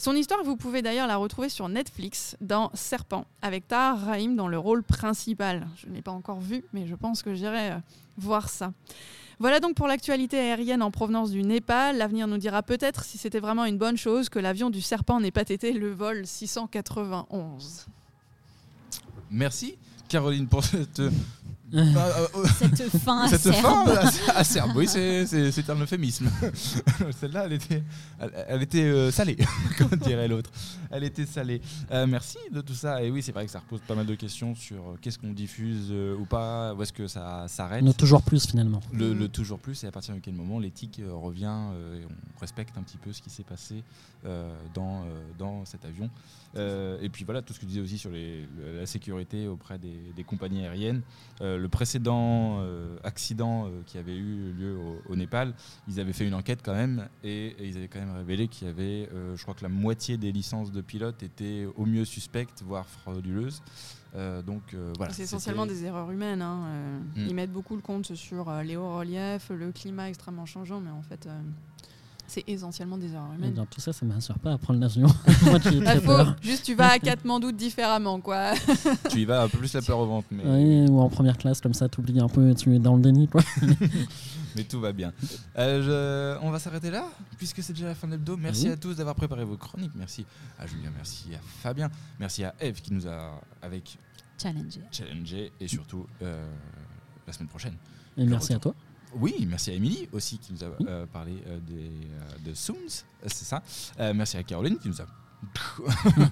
Son histoire, vous pouvez d'ailleurs la retrouver sur Netflix dans Serpent, avec Tahar Rahim dans le rôle principal. Je ne l'ai pas encore vu, mais je pense que j'irai euh, voir ça. Voilà donc pour l'actualité aérienne en provenance du Népal. L'avenir nous dira peut-être si c'était vraiment une bonne chose que l'avion du Serpent n'ait pas été le vol 691. Merci Caroline pour cette, euh, Cette fin cette acerbe. fin assez- acerbe. Oui, c'est- un euphémisme. Celle-là, elle était, elle, elle était euh, salée, comme dirait l'autre. Elle était salée. Euh, merci de tout ça. Et oui, c'est vrai que ça repose pas mal de questions sur euh, qu'est-ce qu'on diffuse euh, ou pas, où est-ce que ça s'arrête. Ne toujours plus finalement. Le, le toujours plus et à partir de quel moment l'éthique euh, revient euh, et on respecte un petit peu ce qui s'est passé euh, dans, euh, dans cet avion. Euh, et puis voilà, tout ce que tu disais aussi sur les- la sécurité auprès des, des compagnies aériennes. Euh, le précédent euh, accident qui avait eu lieu au, au Népal, ils avaient fait une enquête quand même et, et ils avaient quand même révélé qu'il y avait, je crois que la moitié des licences de pilotes étaient au mieux suspectes, voire frauduleuses. Euh, donc euh, voilà. c'est essentiellement des erreurs humaines. hein, euh, Mm. Ils mettent beaucoup le compte sur les hauts reliefs, le climat extrêmement changeant, mais en fait, c'est essentiellement des erreurs humaines. dans tout ça, ça ne m'assure pas à prendre l'avion. Bah, juste tu vas à Katmandou différemment, quoi. Tu y vas un peu plus la peur au ventre, mais. Oui, ou en première classe, comme ça, t'oublies un peu, tu es dans le déni. Quoi. Mais tout va bien. Euh, je- On va s'arrêter là, puisque c'est déjà la fin de l'hebdo. Merci Oui. à tous d'avoir préparé vos chroniques. Merci à Julien, merci à Fabien, merci à Eve qui nous a avec Challenger. challengé et surtout euh, la semaine prochaine. Et merci à toi. Oui, merci à Émilie aussi qui nous a euh, parlé euh, des, euh, de euh, c'est ça. Merci à Caroline qui nous a.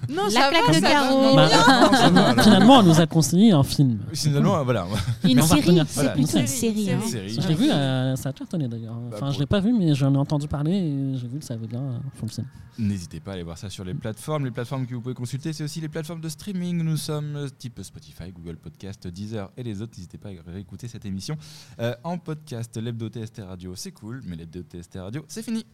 Non, La ça plaque va, de carreau. Bah, Non. Finalement, on nous a conseillé un film. Finalement, euh, voilà. Une série, c'est Voilà, plutôt une une série, série. hein. une série. Je l'ai vu, euh, ça a cartonné d'ailleurs. Bah, Enfin, pour- je l'ai pas vu, mais j'en ai entendu parler et j'ai vu que ça avait bien euh, fonctionné. N'hésitez pas à aller voir ça sur les plateformes. Les plateformes que vous pouvez consulter, c'est aussi les plateformes de streaming. Nous sommes euh, type Spotify, Google Podcast, Deezer et les autres. N'hésitez pas à réécouter cette émission euh, en podcast. L'hebdo TST Radio, c'est cool, mais l'hebdo TST Radio, c'est fini.